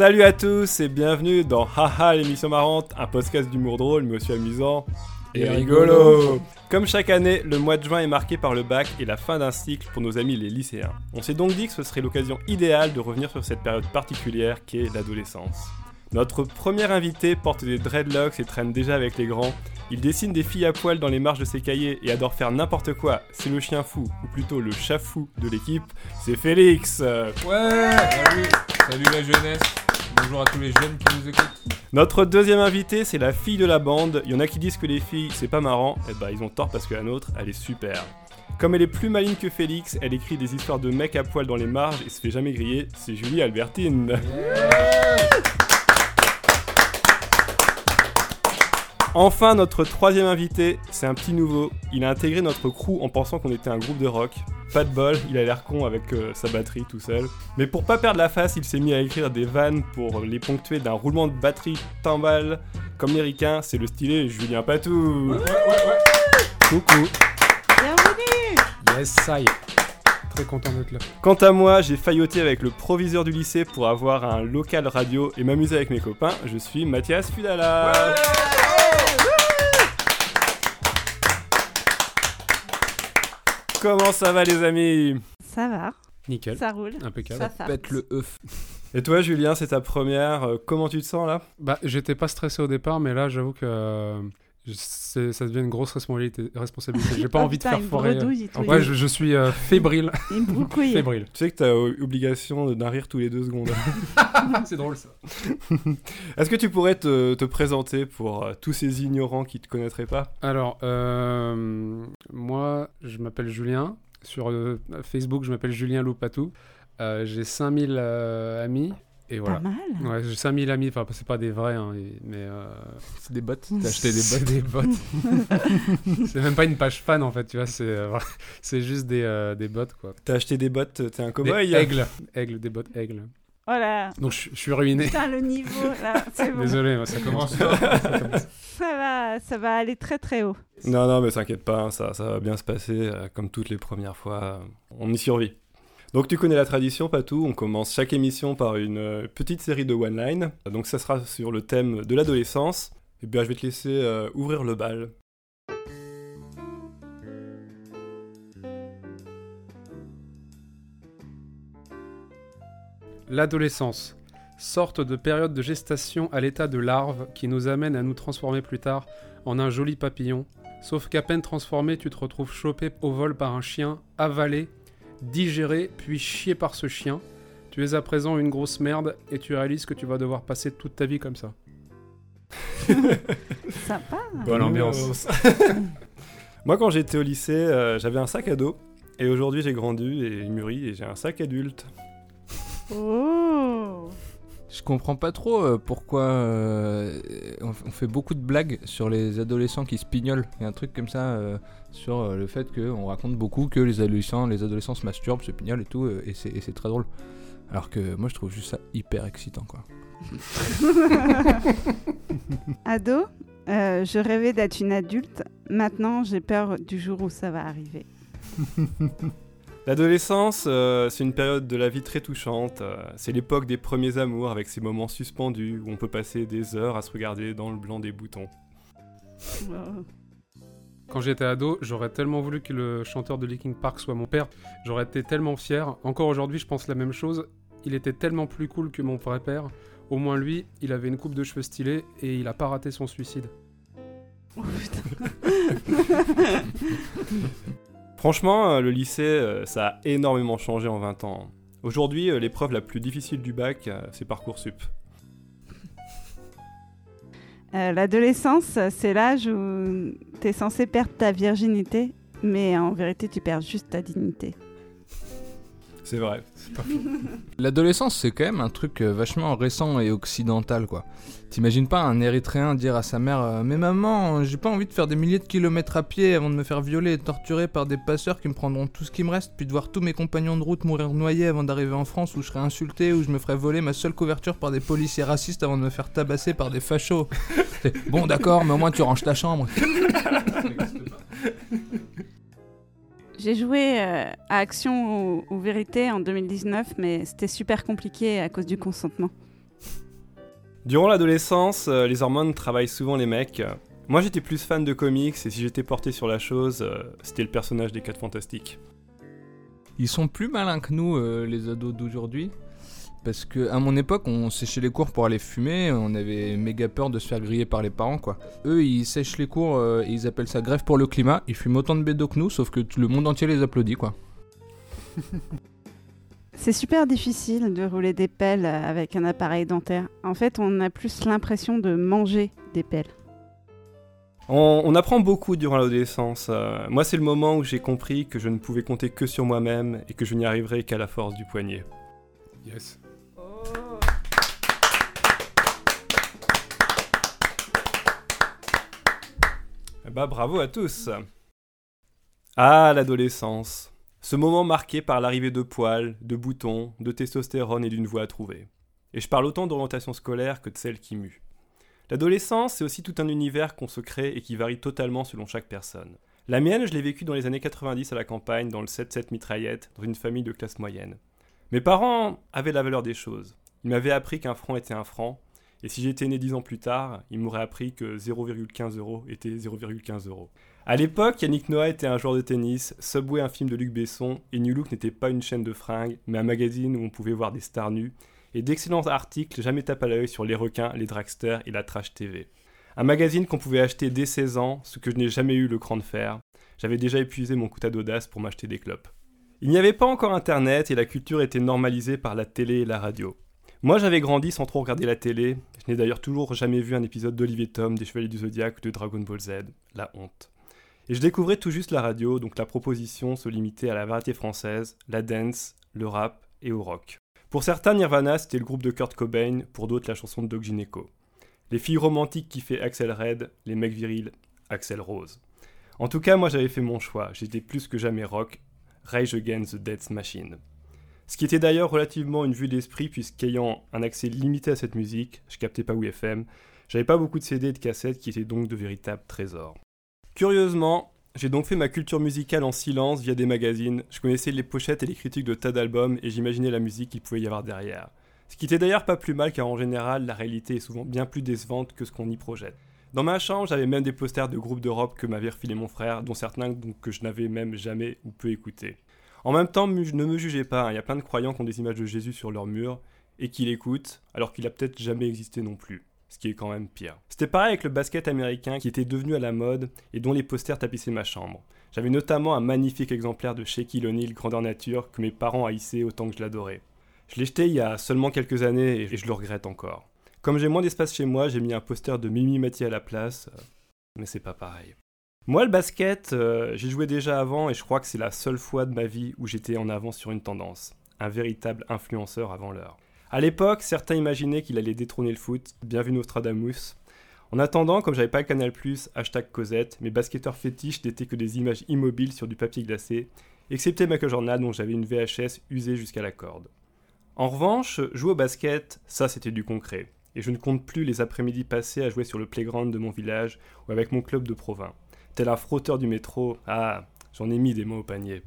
Salut à tous et bienvenue dans Haha l'émission marrante, un podcast d'humour drôle mais aussi amusant et, rigolo. Comme chaque année, le mois de juin est marqué par le bac et la fin d'un cycle pour nos amis les lycéens. On s'est donc dit que ce serait l'occasion idéale de revenir sur cette période particulière qui est l'adolescence. Notre premier invité porte des dreadlocks et traîne déjà avec les grands. Il dessine des filles à poil dans les marges de ses cahiers et adore faire n'importe quoi. C'est le chien fou, ou plutôt le chat fou de l'équipe. C'est Félix. Ouais Salut Salut la jeunesse Bonjour à tous les jeunes qui nous écoutent. Notre deuxième invité, c'est la fille de la bande. Il y en a qui disent que les filles, c'est pas marrant. Et bah, ils ont tort parce que la nôtre, elle est super. Comme elle est plus maligne que Félix, elle écrit des histoires de mecs à poil dans les marges et se fait jamais griller. C'est Julie Albertine. Enfin, notre troisième invité, c'est un petit nouveau. Il a intégré notre crew en pensant qu'on était un groupe de rock. Pas de bol, il a l'air con avec euh, sa batterie tout seul. Mais pour pas perdre la face, il s'est mis à écrire des vannes pour les ponctuer d'un roulement de batterie timbale. Comme les ricains, c'est le stylé Julien Patou. Coucou. Bienvenue Yes, ça y est. Très content d'être là. Quant à moi, j'ai failloté avec le proviseur du lycée pour avoir un local radio et m'amuser avec mes copains. Je suis Mathias Fudala. Comment ça va les amis Ça va, Nickel. ça roule. Impeccable. Ça. Pète le œuf. Et toi Julien, c'est ta première. euh, Comment tu te sens là? Bah, j'étais pas stressé au départ, mais là, j'avoue que euh, ça devient une grosse responsabilité. responsabilité. J'ai pas Oh, envie de faire foirer. et tout. Ouais, je, je suis euh, fébrile. Fébrile. Tu sais que t'as euh, obligation d'un rire tous les deux secondes. c'est drôle ça. Est-ce que tu pourrais te, te présenter pour euh, tous ces ignorants qui te connaîtraient pas? Alors, euh, moi, je m'appelle Julien. Sur euh, Facebook, je m'appelle Julien Loupatou. Euh, j'ai 5000 euh, amis. Et voilà. Pas mal. Ouais, j'ai 5000 amis, enfin, c'est pas des vrais, hein, mais. euh, C'est des bots. T'as acheté des bots. des bots. c'est même pas une page fan en fait, tu vois, c'est euh, c'est juste des, euh, des bots quoi. T'as acheté des bottes, t'es un Des cowboy aigles, aigles, des bots aigles. Voilà. Donc je, je suis ruiné. Putain, le niveau, là, c'est bon. Désolé, moi, ça commence. Ça va, ça va aller très très haut. Non, non, mais t'inquiète pas, hein, ça, ça va bien se passer, euh, comme toutes les premières fois, euh, on y survit. Donc tu connais la tradition, Patou, on commence chaque émission par une euh, petite série de one-line, donc ça sera sur le thème de l'adolescence. Et bien je vais te laisser euh, ouvrir le bal. L'adolescence, sorte de période de gestation à l'état de larve qui nous amène à nous transformer plus tard en un joli papillon. Sauf qu'à peine transformé, tu te retrouves chopé au vol par un chien, avalé, digéré, puis chié par ce chien. Tu es à présent une grosse merde et tu réalises que tu vas devoir passer toute ta vie comme ça. Sympa. Bonne ambiance. Moi quand j'étais au lycée, euh, j'avais un sac à dos, et aujourd'hui j'ai grandi et mûri et j'ai un sac adulte. Oh. Je comprends pas trop euh, pourquoi euh, on, on fait beaucoup de blagues sur les adolescents qui se pignolent. Il y a un truc comme ça euh, sur euh, le fait qu'on raconte beaucoup que les adolescents, les adolescents se masturbent, se pignolent et tout, euh, et c'est et c'est très drôle. Alors que moi je trouve juste ça hyper excitant quoi. Ado, euh, je rêvais d'être une adulte. Maintenant, j'ai peur du jour où ça va arriver. L'adolescence, euh, c'est une période de la vie très touchante. euh, c'est l'époque des premiers amours avec ces moments suspendus où on peut passer des heures à se regarder dans le blanc des boutons. Quand j'étais ado, j'aurais tellement voulu que le chanteur de Linkin Park soit mon père. J'aurais été tellement fier. Encore aujourd'hui, je pense la même chose. Il était tellement plus cool que mon vrai père. Au moins lui, il avait une coupe de cheveux stylée et il a pas raté son suicide. Oh, putain. Franchement, euh, le lycée, euh, ça a énormément changé en 20 ans. Aujourd'hui, euh, l'épreuve la plus difficile du bac, c'est Parcoursup. Euh, L'adolescence, c'est l'âge où tu es censé perdre ta virginité, mais en vérité, tu perds juste ta dignité. C'est vrai. L'adolescence, c'est quand même un truc euh, vachement récent et occidental, quoi. T'imagines pas un Érythréen dire à sa mère euh, Mais maman, j'ai pas envie de faire des milliers de kilomètres à pied avant de me faire violer et torturer par des passeurs qui me prendront tout ce qui me reste, puis de voir tous mes compagnons de route mourir noyés avant d'arriver en France où je serais insulté, où je me ferais voler ma seule couverture par des policiers racistes avant de me faire tabasser par des fachos. Bon, d'accord, mais au moins tu ranges ta chambre. J'ai joué euh, à Action ou, ou Vérité en 2019, mais c'était super compliqué à cause du consentement. Durant l'adolescence, euh, les hormones travaillent souvent les mecs. Moi j'étais plus fan de comics et si j'étais porté sur la chose, euh, c'était le personnage des 4 Fantastiques. Ils sont plus malins que nous, euh, les ados d'aujourd'hui. Parce que à mon époque, on séchait les cours pour aller fumer, on avait méga peur de se faire griller par les parents, quoi. Eux, ils sèchent les cours euh, et ils appellent ça grève pour le climat. Ils fument autant de bédo que nous, sauf que tout le monde entier les applaudit, quoi. C'est super difficile de rouler des pelles avec un appareil dentaire. En fait, on a plus l'impression de manger des pelles. On, on apprend beaucoup durant l'adolescence. euh, moi c'est le moment où j'ai compris que je ne pouvais compter que sur moi-même et que je n'y arriverais qu'à la force du poignet. Yes. Bah bravo à tous Ah, l'adolescence. Ce moment marqué par l'arrivée de poils, de boutons, de testostérone et d'une voix à trouver. Et je parle autant d'orientation scolaire que de celle qui mue. L'adolescence, c'est aussi tout un univers qu'on se crée et qui varie totalement selon chaque personne. La mienne, je l'ai vécue dans les années 90 à la campagne, dans le 7-7 mitraillette, dans une famille de classe moyenne. Mes parents avaient la valeur des choses. Ils m'avaient appris qu'un franc était un franc, et si j'étais né 10 ans plus tard, ils m'auraient appris que 0,15 euros était 0,15 euros. À l'époque, Yannick Noah était un joueur de tennis, Subway un film de Luc Besson, et New Look n'était pas une chaîne de fringues, mais un magazine où on pouvait voir des stars nues, et d'excellents articles jamais tapent à l'œil sur les requins, les dragsters et la trash TV. Un magazine qu'on pouvait acheter dès 16 ans, ce que je n'ai jamais eu le cran de faire. J'avais déjà épuisé mon quota d'audace pour m'acheter des clopes. Il n'y avait pas encore internet et la culture était normalisée par la télé et la radio. Moi j'avais grandi sans trop regarder la télé, je n'ai d'ailleurs toujours jamais vu un épisode d'Olivier Tom, des Chevaliers du Zodiaque ou de Dragon Ball Z, la honte. Et je découvrais tout juste la radio, donc la proposition se limitait à la variété française, la dance, le rap et au rock. Pour certains, Nirvana c'était le groupe de Kurt Cobain, pour d'autres la chanson de Doc Gineco. Les filles romantiques qui fait Axel Red, les mecs virils, Axel Rose. En tout cas, moi j'avais fait mon choix, j'étais plus que jamais rock, Rage Against the Death Machine. Ce qui était d'ailleurs relativement une vue d'esprit, puisqu'ayant un accès limité à cette musique, je captais pas FM, j'avais pas beaucoup de CD et de cassettes qui étaient donc de véritables trésors. Curieusement, j'ai donc fait ma culture musicale en silence via des magazines, je connaissais les pochettes et les critiques de tas d'albums et j'imaginais la musique qu'il pouvait y avoir derrière. Ce qui était d'ailleurs pas plus mal car en général, la réalité est souvent bien plus décevante que ce qu'on y projette. Dans ma chambre, j'avais même des posters de groupes d'Europe que m'avait refilé mon frère, dont certains que je n'avais même jamais ou peu écoutés. En même temps, ne me jugez pas, hein, il y a plein de croyants qui ont des images de Jésus sur leur mur et qui l'écoutent, alors qu'il a peut-être jamais existé non plus. Ce qui est quand même pire. C'était pareil avec le basket américain qui était devenu à la mode et dont les posters tapissaient ma chambre. J'avais notamment un magnifique exemplaire de Shaquille O'Neal grandeur nature que mes parents haïssaient autant que je l'adorais. Je l'ai jeté il y a seulement quelques années et je le regrette encore. Comme j'ai moins d'espace chez moi, j'ai mis un poster de Mimi Mati à la place, euh, mais c'est pas pareil. Moi, le basket, euh, j'ai joué déjà avant et je crois que c'est la seule fois de ma vie où j'étais en avance sur une tendance. Un véritable influenceur avant l'heure. À l'époque, certains imaginaient qu'il allait détrôner le foot, bienvenue Nostradamus. En attendant, comme j'avais pas le Canal+, hashtag Cosette, mes basketteurs fétiches n'étaient que des images immobiles sur du papier glacé, excepté Michael Jordan dont j'avais une VHS usée jusqu'à la corde. En revanche, jouer au basket, ça c'était du concret. Et je ne compte plus les après-midi passés à jouer sur le playground de mon village ou avec mon club de province. Tel un frotteur du métro, ah, j'en ai mis des mots au panier.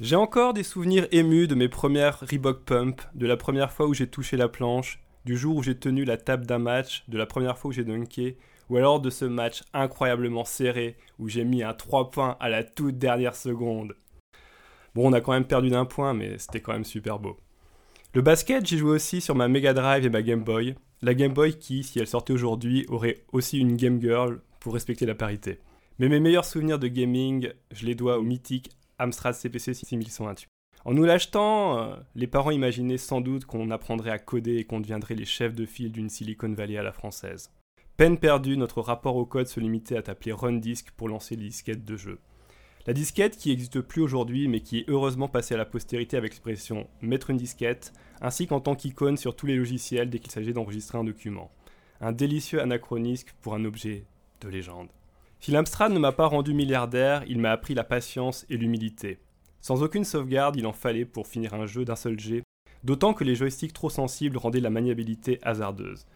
J'ai encore des souvenirs émus de mes premières Reebok Pump, de la première fois où j'ai touché la planche, du jour où j'ai tenu la table d'un match, de la première fois où j'ai dunké, ou alors de ce match incroyablement serré où j'ai mis un 3 points à la toute dernière seconde. Bon, on a quand même perdu d'un point, mais c'était quand même super beau. Le basket, j'ai joué aussi sur ma Mega Drive et ma Game Boy. La Game Boy qui, si elle sortait aujourd'hui, aurait aussi une Game Girl pour respecter la parité. Mais mes meilleurs souvenirs de gaming, je les dois au mythique Amstrad CPC 6128. En nous l'achetant, euh, les parents imaginaient sans doute qu'on apprendrait à coder et qu'on deviendrait les chefs de file d'une Silicon Valley à la française. Peine perdue, notre rapport au code se limitait à t'appeler Run Disk pour lancer les disquettes de jeu. La disquette qui n'existe plus aujourd'hui mais qui est heureusement passée à la postérité avec l'expression mettre une disquette, ainsi qu'en tant qu'icône sur tous les logiciels dès qu'il s'agit d'enregistrer un document. Un délicieux anachronisme pour un objet de légende. Si l'Amstrad ne m'a pas rendu milliardaire, il m'a appris la patience et l'humilité. Sans aucune sauvegarde, il en fallait pour finir un jeu d'un seul jet, d'autant que les joysticks trop sensibles rendaient la maniabilité hasardeuse.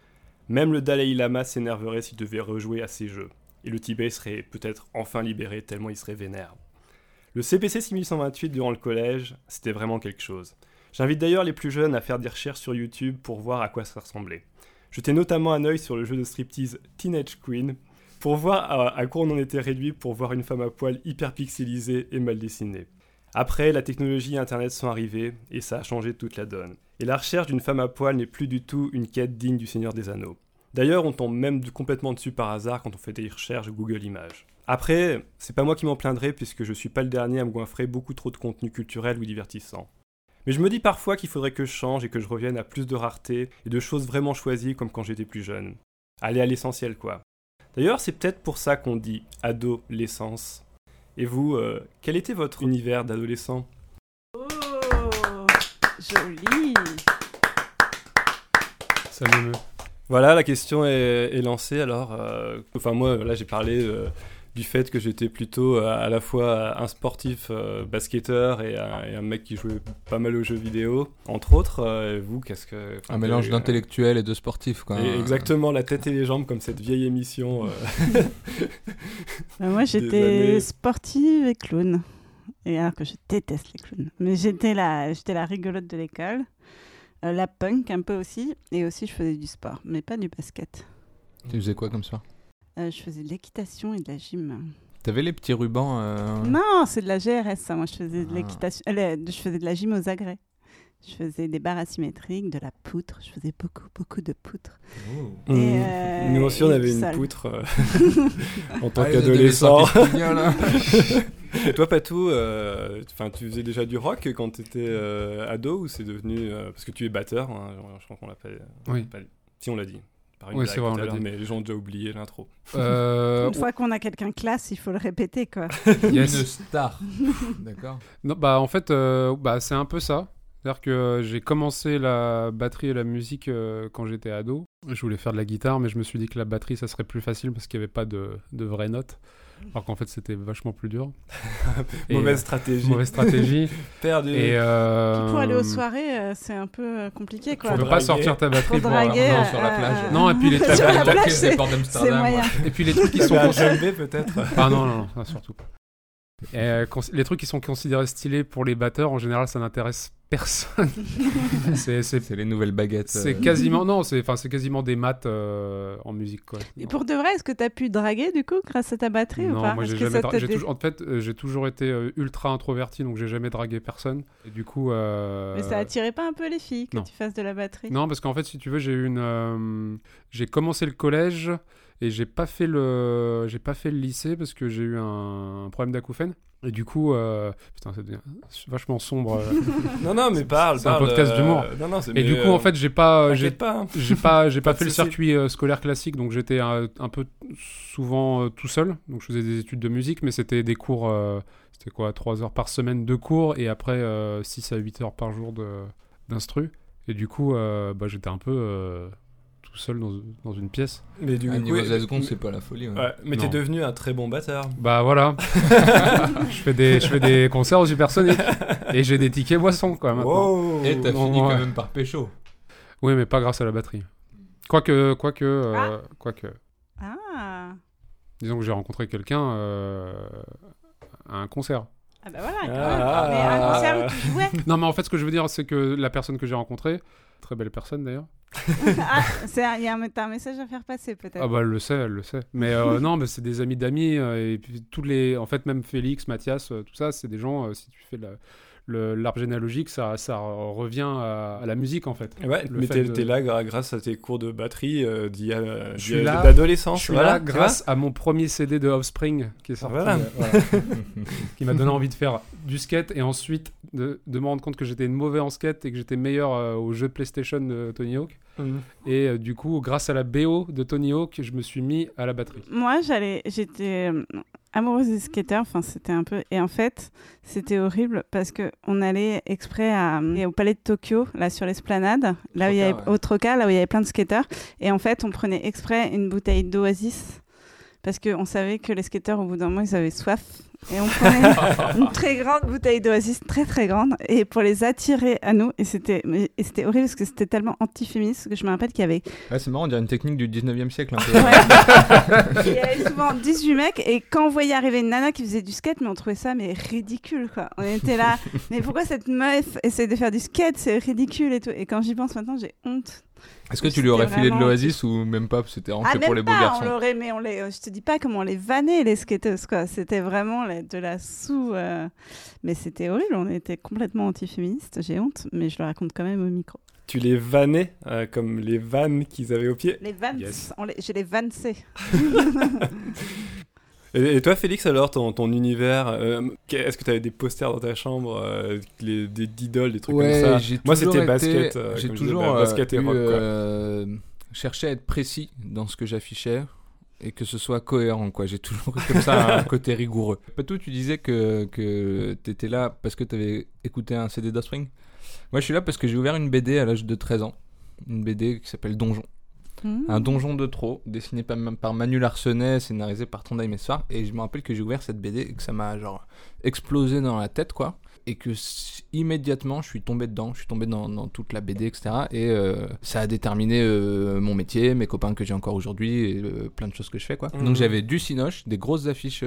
Même le Dalai Lama s'énerverait s'il devait rejouer à ces jeux, et le Tibet serait peut-être enfin libéré tellement il serait vénère. Le CPC 6128 durant le collège, c'était vraiment quelque chose. J'invite d'ailleurs les plus jeunes à faire des recherches sur YouTube pour voir à quoi ça ressemblait. Jeter notamment un œil sur le jeu de striptease Teenage Queen pour voir à, quoi on en était réduit pour voir une femme à poil hyper pixelisée et mal dessinée. Après, la technologie et Internet sont arrivés et ça a changé toute la donne. Et la recherche d'une femme à poil n'est plus du tout une quête digne du Seigneur des Anneaux. D'ailleurs, on tombe même complètement dessus par hasard quand on fait des recherches Google Images. Après, c'est pas moi qui m'en plaindrai puisque je suis pas le dernier à me goinfrer beaucoup trop de contenu culturel ou divertissant. Mais je me dis parfois qu'il faudrait que je change et que je revienne à plus de rareté et de choses vraiment choisies comme quand j'étais plus jeune. Aller à l'essentiel quoi. D'ailleurs, c'est peut-être pour ça qu'on dit adolescence. Et vous, euh, quel était votre univers d'adolescent? Oh, joli. Ça m'émeut. Voilà, la question est, est lancée alors. euh, enfin, moi, là, j'ai parlé euh, du fait que j'étais plutôt euh, à la fois un sportif euh, basketteur et un, et un mec qui jouait pas mal aux jeux vidéo, entre autres. euh, et vous, qu'est-ce que. Un mélange euh, d'intellectuel et de sportif, quoi. et Exactement, la tête et les jambes, comme cette vieille émission. euh, Bah, moi, années. j'étais sportive et clown. Et alors que je déteste les clowns. Mais j'étais la, j'étais la rigolote de l'école. Euh, la punk un peu aussi. Et aussi, je faisais du sport, mais pas du basket. Tu faisais quoi comme ça Euh, je faisais de l'équitation et de la gym. T'avais les petits rubans euh, Non, c'est de la GRS, ça. Moi, je faisais de Ah. l'équitation. euh, la- je faisais de la gym aux agrès. Je faisais des barres asymétriques, de la poutre. Je faisais beaucoup, beaucoup de poutre. Oh. hmm. euh, Nous aussi, on avait une poutre euh, en tant Ah, les qu'adolescent. hein. Toi, Patou, euh, 'fin, tu faisais déjà du rock quand tu étais ado ou c'est devenu. euh, parce que tu es batteur, hein, je crois qu'on l'appelle. Oui. pas- Si, on l'a dit. Par une Oui, blague c'est vrai, on l'a dit. Mais les gens ont déjà oublié l'intro. Euh, Une fois qu'on a quelqu'un classe, il faut le répéter, quoi. yes. Une star. D'accord. Non, bah en fait, euh, bah, c'est un peu ça. C'est-à-dire que j'ai commencé la batterie et la musique euh, quand j'étais ado. Je voulais faire de la guitare, mais je me suis dit que la batterie, ça serait plus facile parce qu'il n'y avait pas de, de vraies notes. Alors qu'en fait, c'était vachement plus dur. Et, Mauvaise euh, stratégie. mauvaise stratégie. Perdu. et euh, Pour aller aux soirées, euh, c'est un peu euh, compliqué, quoi. Tu peux pas sortir ta batterie pour. draguer, non, euh, sur la plage. euh, Non, et puis les la plage, ports c'est d'Amsterdam. Et puis les trucs qui sont. T'avais un cons- JMB peut-être Ah non, non, non, non, surtout pas. Et, euh, les trucs qui sont considérés stylés pour les batteurs, en général, ça n'intéresse personne. c'est les nouvelles baguettes. c'est euh, quasiment non, c'est enfin c'est quasiment des maths euh, en musique quoi. Et pour de vrai, est-ce que tu as pu draguer, du coup, grâce à ta batterie ou non, pas moi j'ai jamais en fait euh, j'ai toujours été euh, ultra introverti donc j'ai jamais dragué personne et du coup euh, Mais ça attirait pas un peu les filles que non. tu fasses de la batterie non parce qu'en fait si tu veux j'ai eu une euh, j'ai commencé le collège et j'ai pas fait le j'ai pas fait le lycée parce que j'ai eu un, un problème d'acouphène et du coup euh, putain c'est vachement sombre euh. Non, non, mais parle. c'est un podcast euh, d'humour. Non, non, c'est- et du coup euh, en fait j'ai pas j'ai pas. hein. j'ai pas j'ai pas Pas de fait le circuit euh, scolaire classique donc j'étais un, un peu souvent euh, tout seul donc je faisais des études de musique mais c'était des cours euh, c'était quoi 3 heures par semaine de cours et après 6 à 8 heures par jour de d'instru et du coup euh, bah, j'étais un peu euh, tout seul dans, dans une pièce Mais du À coup, niveau ouais, 16 secondes, mais- c'est pas la folie. ouais. Ouais, mais t'es devenu un très bon batteur. bah voilà je fais des je fais des concerts au supersonique et j'ai des tickets boissons quoi maintenant Wow. Et t'as fini ouais. quand même par pécho. oui mais pas grâce à la batterie quoique quoique euh, quoique Ah disons que j'ai rencontré quelqu'un euh, à un concert Ah bah voilà, quand Ah. même. Mais un concert où tu jouais Non, mais en fait, ce que je veux dire, c'est que la personne que j'ai rencontrée, très belle personne d'ailleurs. ah, Il y a un, t'as un message à faire passer, peut-être. Ah bah, elle le sait, elle le sait. Mais euh, non, mais c'est des amis d'amis. euh, et puis, tous les. En fait, même Félix, Mathias, euh, tout ça, c'est des gens, euh, si tu fais la- l'arbre généalogique, ça, ça revient à, à la musique en fait. Ouais, Le mais t'es de- là grâce à tes cours de batterie euh, d'adolescence. Je suis voilà, là grâce à mon premier CD de Offspring qui est sorti. Voilà. euh, voilà, qui m'a donné envie de faire du skate et ensuite de, de me rendre compte que j'étais mauvais en skate et que j'étais meilleur euh, au jeu PlayStation de Tony Hawk. Mhm. Et euh, du coup, grâce à la BO de Tony Hawk, je me suis mis à la batterie. Moi, j'allais, j'étais euh, amoureuse des skateurs. Enfin, c'était un peu. Et en fait, c'était horrible parce que on allait exprès à, au palais de Tokyo, là sur l'esplanade, là où il y avait, ouais. au Troca, là où il y avait plein de skateurs. Et en fait, on prenait exprès une bouteille d'Oasis parce qu'on savait que les skateurs, au bout d'un moment, ils avaient soif. Et on prenait une très grande bouteille d'Oasis, très très grande, et pour les attirer à nous. Et c'était, mais- et c'était horrible parce que c'était tellement anti-féministe que je me rappelle qu'il y avait Ouais, c'est marrant, on dirait une technique du 19 e siècle. Un peu. Ouais. Il y avait souvent 18 mecs et quand on voyait arriver une nana qui faisait du skate, mais on trouvait ça mais ridicule quoi. On était là, mais pourquoi cette meuf essaie de faire du skate C'est ridicule et tout. Et quand j'y pense maintenant, j'ai honte. Est-ce que tu lui aurais filé de l'Oasis ou même pas C'était en ah, fait pour les beaux garçons. On l'aurait, mais on les, je te dis pas comment on les vannait les skateuses quoi. C'était vraiment de la sous. Euh, mais c'était horrible. On était complètement anti-féministes. J'ai honte, mais je le raconte quand même au micro. Tu les vannais euh, comme les vannes qu'ils avaient au pied Les vannes, je les vanssais. Et, toi, Félix, alors, ton, ton univers, euh, est-ce que tu avais des posters dans ta chambre, euh, des idoles, des trucs comme ça Moi, c'était basket. Euh, j'ai toujours bah, basket et rock, cherché à être précis dans ce que j'affichais et que ce soit cohérent. quoi. J'ai toujours eu comme ça un côté rigoureux. Patou, tu disais que, que tu étais là parce que tu avais écouté un CD d'Offspring. Moi, je suis là parce que j'ai ouvert une BD à l'âge de 13 ans. Une BD qui s'appelle Donjon. Un donjon de trop, dessiné par, par Manu Larsenet, scénarisé par Tonda Messar. Et je me rappelle que j'ai ouvert cette BD et que ça m'a genre explosé dans la tête, quoi. Et que immédiatement, je suis tombé dedans, je suis tombé dans, toute la BD, etc. Et euh, ça a déterminé euh, mon métier, mes copains que j'ai encore aujourd'hui, et euh, plein de choses que je fais, quoi. Mmh. Donc j'avais du cinoche, des grosses affiches,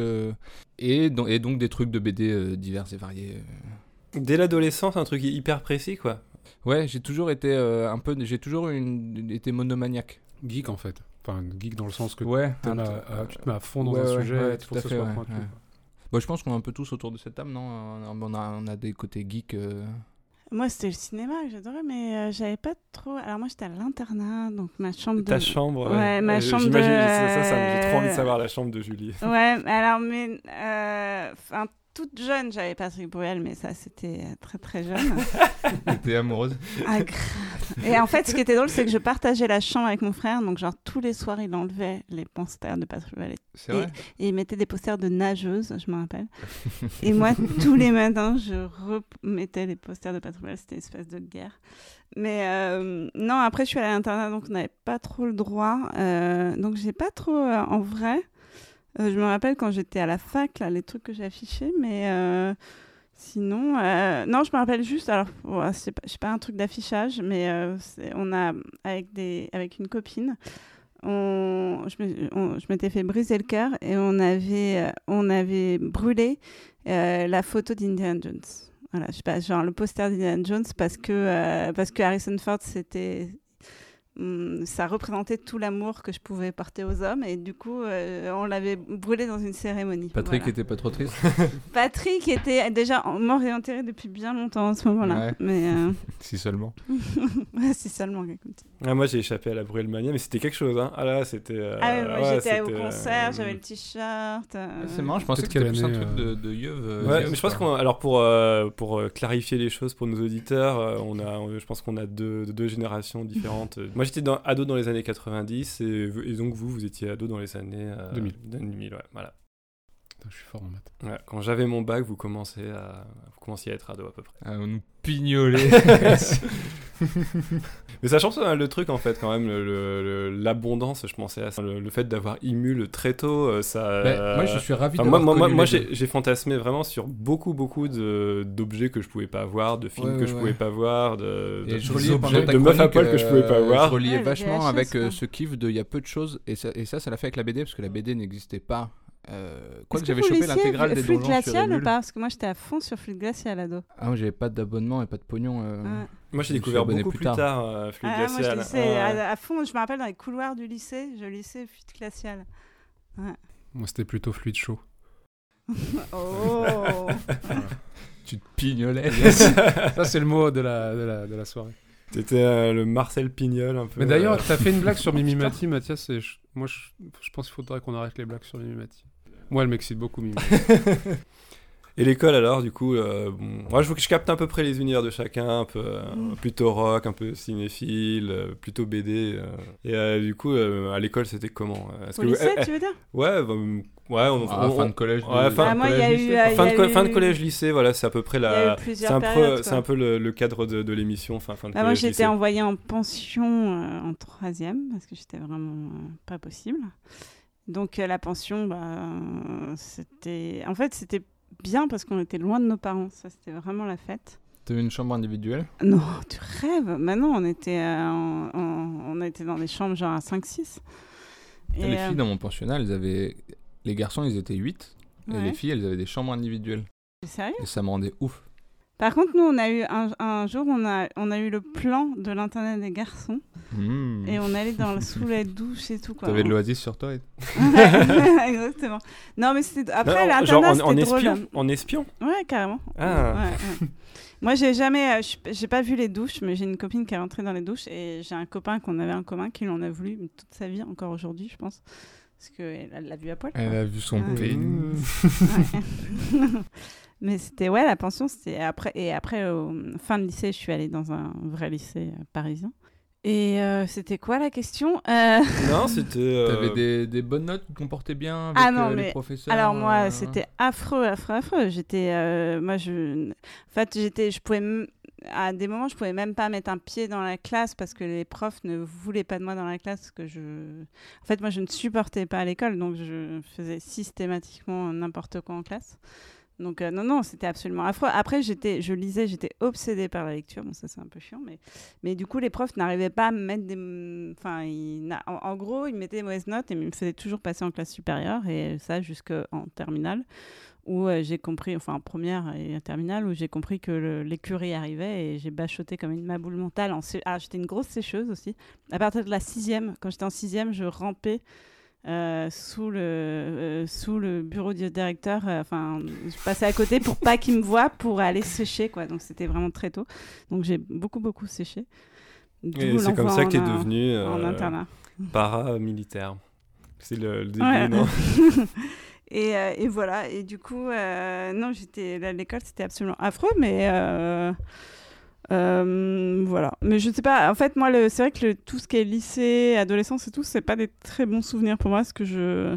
et, donc, et donc des trucs de BD divers et variés. Dès l'adolescence, un truc hyper précis, quoi. Ouais, j'ai toujours été un peu, j'ai toujours une, été monomaniaque geek en fait. Enfin, geek dans le sens que ouais, tu te mets à fond dans un sujet tout à fait, Bah, je pense qu'on est un peu tous autour de cette table, non? On a, on a des côtés geeks. Euh. Moi, c'était le cinéma que j'adorais, mais euh, j'avais pas trop. Alors, moi, j'étais à l'internat, donc ma chambre de. Ta chambre Ouais, ma euh, chambre de. ça, ça, j'ai trop envie de savoir la chambre de Julie. Ouais, alors, mais. Enfin, toute jeune, j'avais Patrick Bruel, mais ça, c'était euh, très très jeune. T'étais amoureuse ah, Et en fait, ce qui était drôle, c'est que je partageais la chambre avec mon frère, donc genre tous les soirs, il enlevait les posters de Patrick Bruel. C'est vrai? Et, il mettait des posters de nageuses, je me rappelle. et moi, tous les matins, je remettais les posters de Patrick Bruel, c'était une espèce de guerre. Mais euh, non, après, je suis allée à l'internat, donc on n'avait pas trop le droit. Euh, donc j'ai pas trop, en vrai euh, je me rappelle quand j'étais à la fac, les trucs que j'ai affichés, mais euh, sinon, euh, non, je me rappelle juste. Alors, c'est pas, pas un truc d'affichage, mais on a avec des, avec une copine, on, je m'étais fait briser le cœur et on avait, on avait brûlé la photo d'Indiana Jones. Voilà, je sais pas, genre le poster d'Indiana Jones parce que parce que Harrison Ford c'était ça représentait tout l'amour que je pouvais porter aux hommes et du coup euh, on l'avait brûlé dans une cérémonie. Patrick était pas trop triste Patrick était déjà mort et enterré depuis bien longtemps en ce moment-là. Mais euh, si seulement. si seulement. Écoute. Ah, moi j'ai échauffé à la brûle mania mais c'était quelque chose. Hein. Ah là c'était. Euh, ah moi j'étais au concert, j'avais le t-shirt. C'est marrant, je pensais que c'était plus un truc de, de ouais, mais je pense qu'on alors pour pour clarifier les choses pour nos auditeurs, on a je pense qu'on a deux, deux générations différentes. moi j'étais ado dans les années 90 et, donc vous, vous étiez ado dans les années 2000. 2000, ouais, voilà. Je suis fort en maths. Ouais, quand j'avais mon bac, vous commencez à, vous commenciez à être ado à peu près. À nous pignoler. Mais ça change le truc en fait quand même, l'abondance, je pensais à ça. Le, fait d'avoir Imul très tôt, euh, ça... Moi je suis ravi Moi, moi, moi j'ai fantasmé vraiment sur beaucoup beaucoup d'objets que je pouvais pas voir, de films que je pouvais pas voir, de, de, de, de meufs à poil que je pouvais pas euh, voir. Je reliais vachement avec euh, ce kiff de il y a peu de choses, et ça, et ça, ça l'a fait avec la BD, parce que la BD n'existait pas euh, quoi que, j'avais chopé l'intégrale des Fluide glacial ou pas Parce que moi j'étais à fond sur Fluide glacial ado. Ah, moi j'avais pas d'abonnement et pas de pognon. Euh... Moi j'ai découvert beaucoup plus tard, euh, Fluide ah, glacial. Moi, je à, à, fond, je me rappelle dans les couloirs du lycée, je lisais Fluide glacial. Ouais. Moi c'était plutôt Fluide chaud. oh Tu te pignolais. Ça c'est le mot de la, de la, de la soirée. T'étais euh, le Marcel Pignol un peu. Mais d'ailleurs, t'as fait une blague sur Mimimati, Mathias. Et moi, je, je pense qu'il faudrait qu'on arrête les blagues sur Mimimati. Moi, elle m'excite beaucoup, Mimi. Et l'école alors, du coup, euh, moi je veux que je capte à peu près les univers de chacun, un peu euh, mm. plutôt rock, un peu cinéphile, euh, plutôt BD. et du coup, à l'école, c'était comment Au lycée, tu veux dire? Ouais, bah, ouais, on, ah, fin de collège. Ouais, fin, ah, de fin, de fin de collège, lycée, voilà, c'est à peu près la. C'est un, peu, c'est un peu le, cadre de, de l'émission, fin, fin de bah, collège. Moi, j'étais envoyée en pension en troisième parce que j'étais vraiment pas possible. Donc la pension, bah, c'était, en fait, c'était bien parce qu'on était loin de nos parents. Ça, c'était vraiment la fête. Tu une chambre individuelle? Non, tu rêves. Maintenant, on était, euh, on était dans des chambres genre à 5-6. Et les filles euh, dans mon pensionnat, elles avaient... les garçons, ils étaient 8. Et les filles, elles avaient des chambres individuelles. C'est sérieux? Et ça me rendait ouf. Par contre, nous, on a eu un, un jour, on a, on a eu le plan de l'internet des garçons Mmh. et on allait dans, sous les douches et tout. Quoi. T'avais de l'oasis sur toi et- Exactement. Non, mais c'était après en c'était drôle. espion En espion? Ouais, carrément. Ah. Ouais, ouais. Moi, j'ai jamais, euh, je- j'ai pas vu les douches, mais j'ai une copine qui est rentrée dans les douches et j'ai un copain qu'on avait en commun qui en a voulu toute sa vie, encore aujourd'hui, je pense, parce qu'elle l'a vu à poil. quoi. Elle a vu son pénis. Ouais. mais c'était ouais, la pension, c'était après et après au fin de lycée, je suis allée dans un vrai lycée euh, parisien. Et euh, c'était quoi la question Euh, Non, c'était. euh, T'avais des, des bonnes notes, tu te comportais bien avec Ah non, euh, les mais- professeurs Alors moi, euh, c'était affreux, affreux, affreux. J'étais, euh, moi, je, en fait, j'étais, je pouvais, m- à des moments, je pouvais même pas mettre un pied dans la classe parce que les profs ne voulaient pas de moi dans la classe. Que je, en fait, moi, je ne supportais pas à l'école, donc je faisais systématiquement n'importe quoi en classe. Donc euh, non, non, c'était absolument affreux. Après, j'étais, je lisais, j'étais obsédée par la lecture. Bon, ça c'est un peu chiant, mais, mais du coup, les profs n'arrivaient pas à me mettre des, enfin, en, en gros, ils mettaient des mauvaises notes et ils me faisaient toujours passer en classe supérieure et ça jusqu'en terminale où euh, j'ai compris, enfin en première et en terminale, où j'ai compris que l'écurie arrivait et j'ai bachoté comme une maboule mentale. En ah, j'étais une grosse sécheuse aussi. À partir de la sixième, quand j'étais en sixième, je rampais euh, sous, le, euh, sous le bureau du directeur. euh, Enfin, je passais à côté pour pas qu'il me voie pour aller sécher, quoi. Donc c'était vraiment très tôt. Donc j'ai beaucoup, beaucoup séché. C'est comme ça que t'es en, devenu en euh, internat. paramilitaire. C'est le, le début, Ouais. non? et, euh, et voilà. Et du coup, euh, non, j'étais à l'école, c'était absolument affreux, mais euh, euh, voilà. Mais je sais pas. En fait, moi, le- c'est vrai que le- tout ce qui est lycée, adolescence et tout, c'est pas des très bons souvenirs pour moi, parce que je.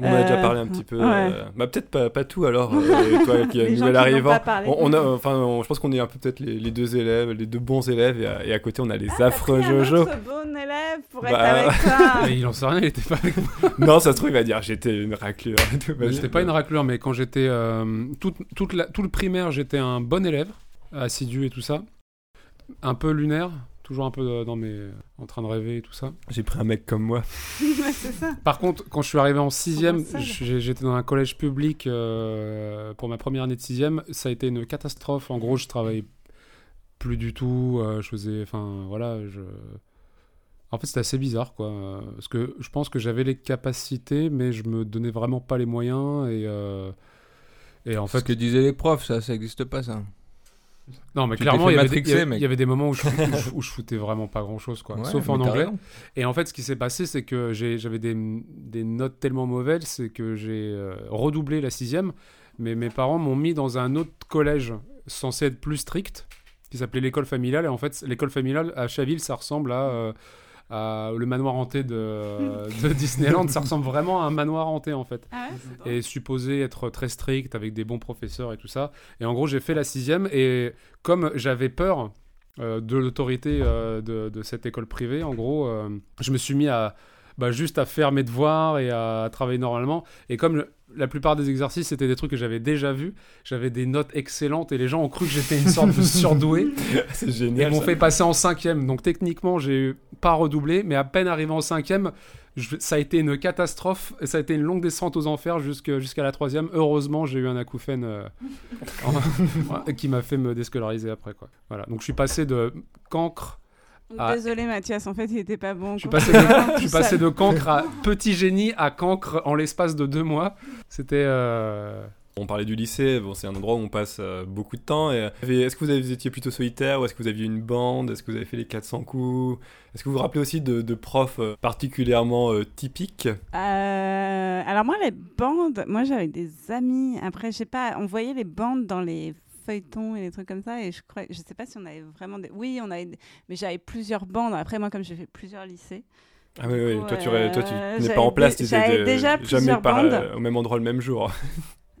On en a déjà Euh, parlé un petit peu. ouais. euh, bah, peut-être pas, pas tout alors, euh, toi qui es Les gens nouvelle qui n'ont arrivant. On, on a, enfin, on- je pense qu'on est un peu peut-être les, les deux élèves, les deux bons élèves, et à, et à côté on a les affreux Pris un Jojo. autre bon élève pour Bah. être avec toi. Il en sait rien, il était pas avec moi. non, ça se trouve, il va dire j'étais une raclure. J'étais pas une raclure, mais quand j'étais euh, toute, toute la- tout le primaire, j'étais un bon élève, assidu et tout ça. Un peu lunaire, toujours un peu euh, dans mes, en train de rêver et tout ça. J'ai pris un mec comme moi. Ouais, c'est ça. Par contre, quand je suis arrivé en sixième, Comment ça, là j'ai- j'étais dans un collège public euh, pour ma première année de sixième. Ça a été une catastrophe. En gros, je travaillais plus du tout. euh, je faisais, enfin, voilà, je. En fait, c'était assez bizarre, quoi. euh, Parce que je pense que j'avais les capacités, mais je me donnais vraiment pas les moyens. Et, euh, et en C'est ce fait, que disaient les profs, ça, ça existe pas ça. Non, mais tu clairement, il y, avait des, matrixer, il y avait- mec. il y avait des moments où je, où je- où je foutais vraiment pas grand chose, quoi. Ouais, Sauf en anglais. Et en fait, ce qui s'est passé, c'est que j'avais des, des notes tellement mauvaises, c'est que j'ai euh, redoublé la sixième, mais mes parents m'ont mis dans un autre collège censé être plus strict, qui s'appelait l'école familiale. Et en fait, l'école familiale à Chaville, ça ressemble à, euh, à le manoir hanté de, de Disneyland. Ça ressemble vraiment à un manoir hanté, en fait Ah ouais, et supposé être très strict avec des bons professeurs et tout ça. Et en gros, j'ai fait la sixième et comme j'avais peur euh, de l'autorité euh, de, de cette école privée, en gros, euh, je me suis mis à bah, juste à faire mes devoirs et à travailler normalement. Et comme la plupart des exercices c'était des trucs que j'avais déjà vus, j'avais des notes excellentes et les gens ont cru que j'étais une sorte de surdoué. C'est Et génial. m'ont ça. fait passer en cinquième. Donc techniquement, j'ai pas redoublé, mais à peine arrivé en cinquième, je- ça a été une catastrophe. Et ça a été une longue descente aux enfers jusqu'à la troisième. Heureusement, j'ai eu un acouphène euh, en- qui m'a fait me déscolariser après. Quoi. Voilà. Donc je suis passé de cancre. Ah. Désolé Mathias, en fait il était pas bon. Je suis passé de, je Tout suis passé seul. de cancre à petit génie à cancre en l'espace de deux mois. C'était. euh, On parlait du lycée, bon, c'est un endroit où on passe euh, beaucoup de temps. et, Est-ce que vous, avez- vous étiez plutôt solitaire ou est-ce que vous aviez une bande Est-ce que vous avez fait les 400 coups? Est-ce que vous vous rappelez aussi de, de profs euh, particulièrement euh, typiques? Euh, alors moi les bandes, moi j'avais des amis. Après je sais pas, on voyait les bandes dans les feuilletons et des trucs comme ça et je crois, je sais pas si on avait vraiment des. Oui, on avait, mais j'avais plusieurs bandes. Après moi comme j'ai fait plusieurs lycées. Ah oui, oui, coup, toi tu euh, toi, tu n'es pas en place, tu étais déjà jamais par- bandes. euh, au même endroit le même jour.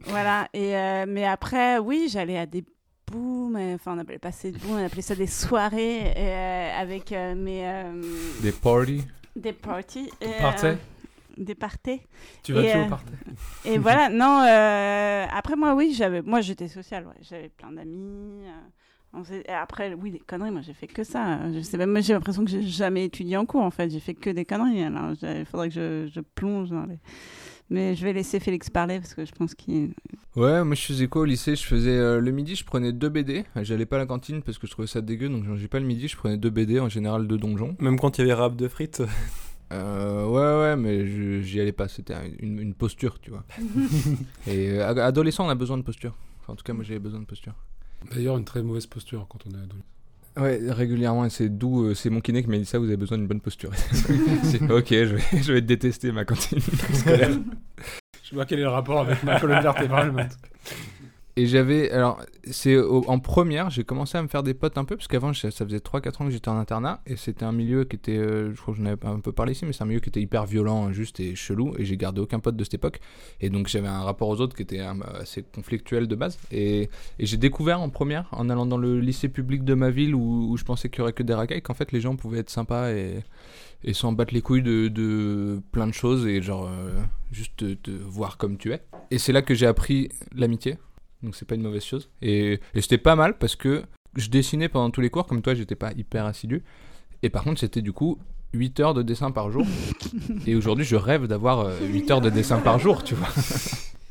Voilà. Et euh, mais après oui, j'allais à des booms. euh, Enfin on appelait pas ça des booms, on appelait ça des soirées euh, avec euh, mes euh, Des parties? des parties. et, euh, Partais des parties. Tu vas Et, tu euh, au Et voilà, non, euh, après moi, oui, j'avais, moi j'étais sociale, ouais, j'avais plein d'amis. euh, on après, oui, des conneries, moi j'ai fait que ça. Je sais même, moi j'ai l'impression que j'ai jamais étudié en cours en fait, j'ai fait que des conneries. Alors il faudrait que je, je plonge dans les. Mais je vais laisser Félix parler parce que je pense qu'il. Ouais, moi je faisais quoi au lycée Je faisais euh, le midi, je prenais deux BD. J'allais pas à la cantine parce que je trouvais ça dégueu, donc j'ai pas le midi, je prenais deux BD, en général deux donjons. Même quand il y avait rap de frites. Euh, ouais, ouais, mais j'y allais pas, c'était une, une posture, tu vois. Et euh, ad- adolescent, on a besoin de posture. Enfin, en tout cas, moi j'avais besoin de posture. D'ailleurs, une très mauvaise posture quand on est adolescent. Ouais, régulièrement, et c'est d'où euh, c'est mon kiné qui m'a dit ça, vous avez besoin d'une bonne posture. C'est, ok, je vais, je vais détester ma cantine scolaire. Je vois quel est le rapport avec ma colonne vertébrale. Et j'avais. Alors, c'est en première, j'ai commencé à me faire des potes un peu, parce qu'avant, ça faisait 3-4 ans que j'étais en internat, et c'était un milieu qui était. euh, je crois que j'en avais un peu parlé ici, mais c'est un milieu qui était hyper violent, juste et chelou, et j'ai gardé aucun pote de cette époque. Et donc, j'avais un rapport aux autres qui était euh, assez conflictuel de base. Et, j'ai découvert en première, en allant dans le lycée public de ma ville, où, je pensais qu'il y aurait que des racailles, qu'en fait, les gens pouvaient être sympas et. Et s'en battre les couilles de, plein de choses et genre euh, juste te, te voir comme tu es. Et c'est là que j'ai appris l'amitié, donc c'est pas une mauvaise chose. Et, et c'était pas mal parce que je dessinais pendant tous les cours, comme toi j'étais pas hyper assidu. Et par contre c'était du coup 8 heures de dessin par jour. et aujourd'hui je rêve d'avoir euh, 8 heures de dessin par jour, tu vois.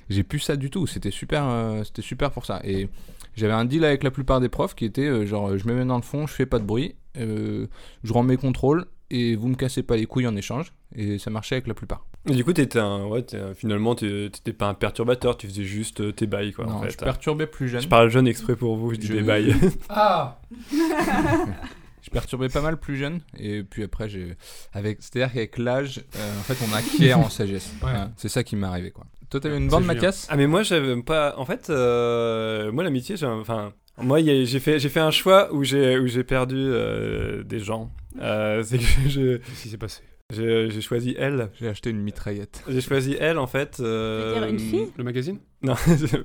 J'ai plus ça du tout, c'était super, euh, c'était super pour ça. Et j'avais un deal avec la plupart des profs qui était euh, genre je me mets dans le fond, je fais pas de bruit, euh, je rends mes contrôles et vous me cassez pas les couilles en échange. Et ça marchait avec la plupart. Et du coup, t'étais un, ouais, finalement, t'étais pas un perturbateur, tu faisais juste euh, tes bails, quoi. non, en fait. je perturbais plus jeune. Je parle jeune exprès pour vous, je dis Je- des bails. Ah Je perturbais pas mal plus jeune et puis après j'ai avec c'est-à-dire qu'avec l'âge euh, en fait on acquiert en sagesse. Ouais. C'est ça qui m'est arrivé quoi. Toi t'avais une bande. Mathias? Ah mais moi j'avais pas en fait euh, moi l'amitié j'ai un- enfin moi j'ai fait j'ai fait un choix où j'ai où j'ai perdu euh, des gens Euh, c'est que je Qu'est-ce qui s'est passé? J'ai choisi elle J'ai acheté une mitraillette. j'ai choisi elle en fait euh, dire une fille Le magazine non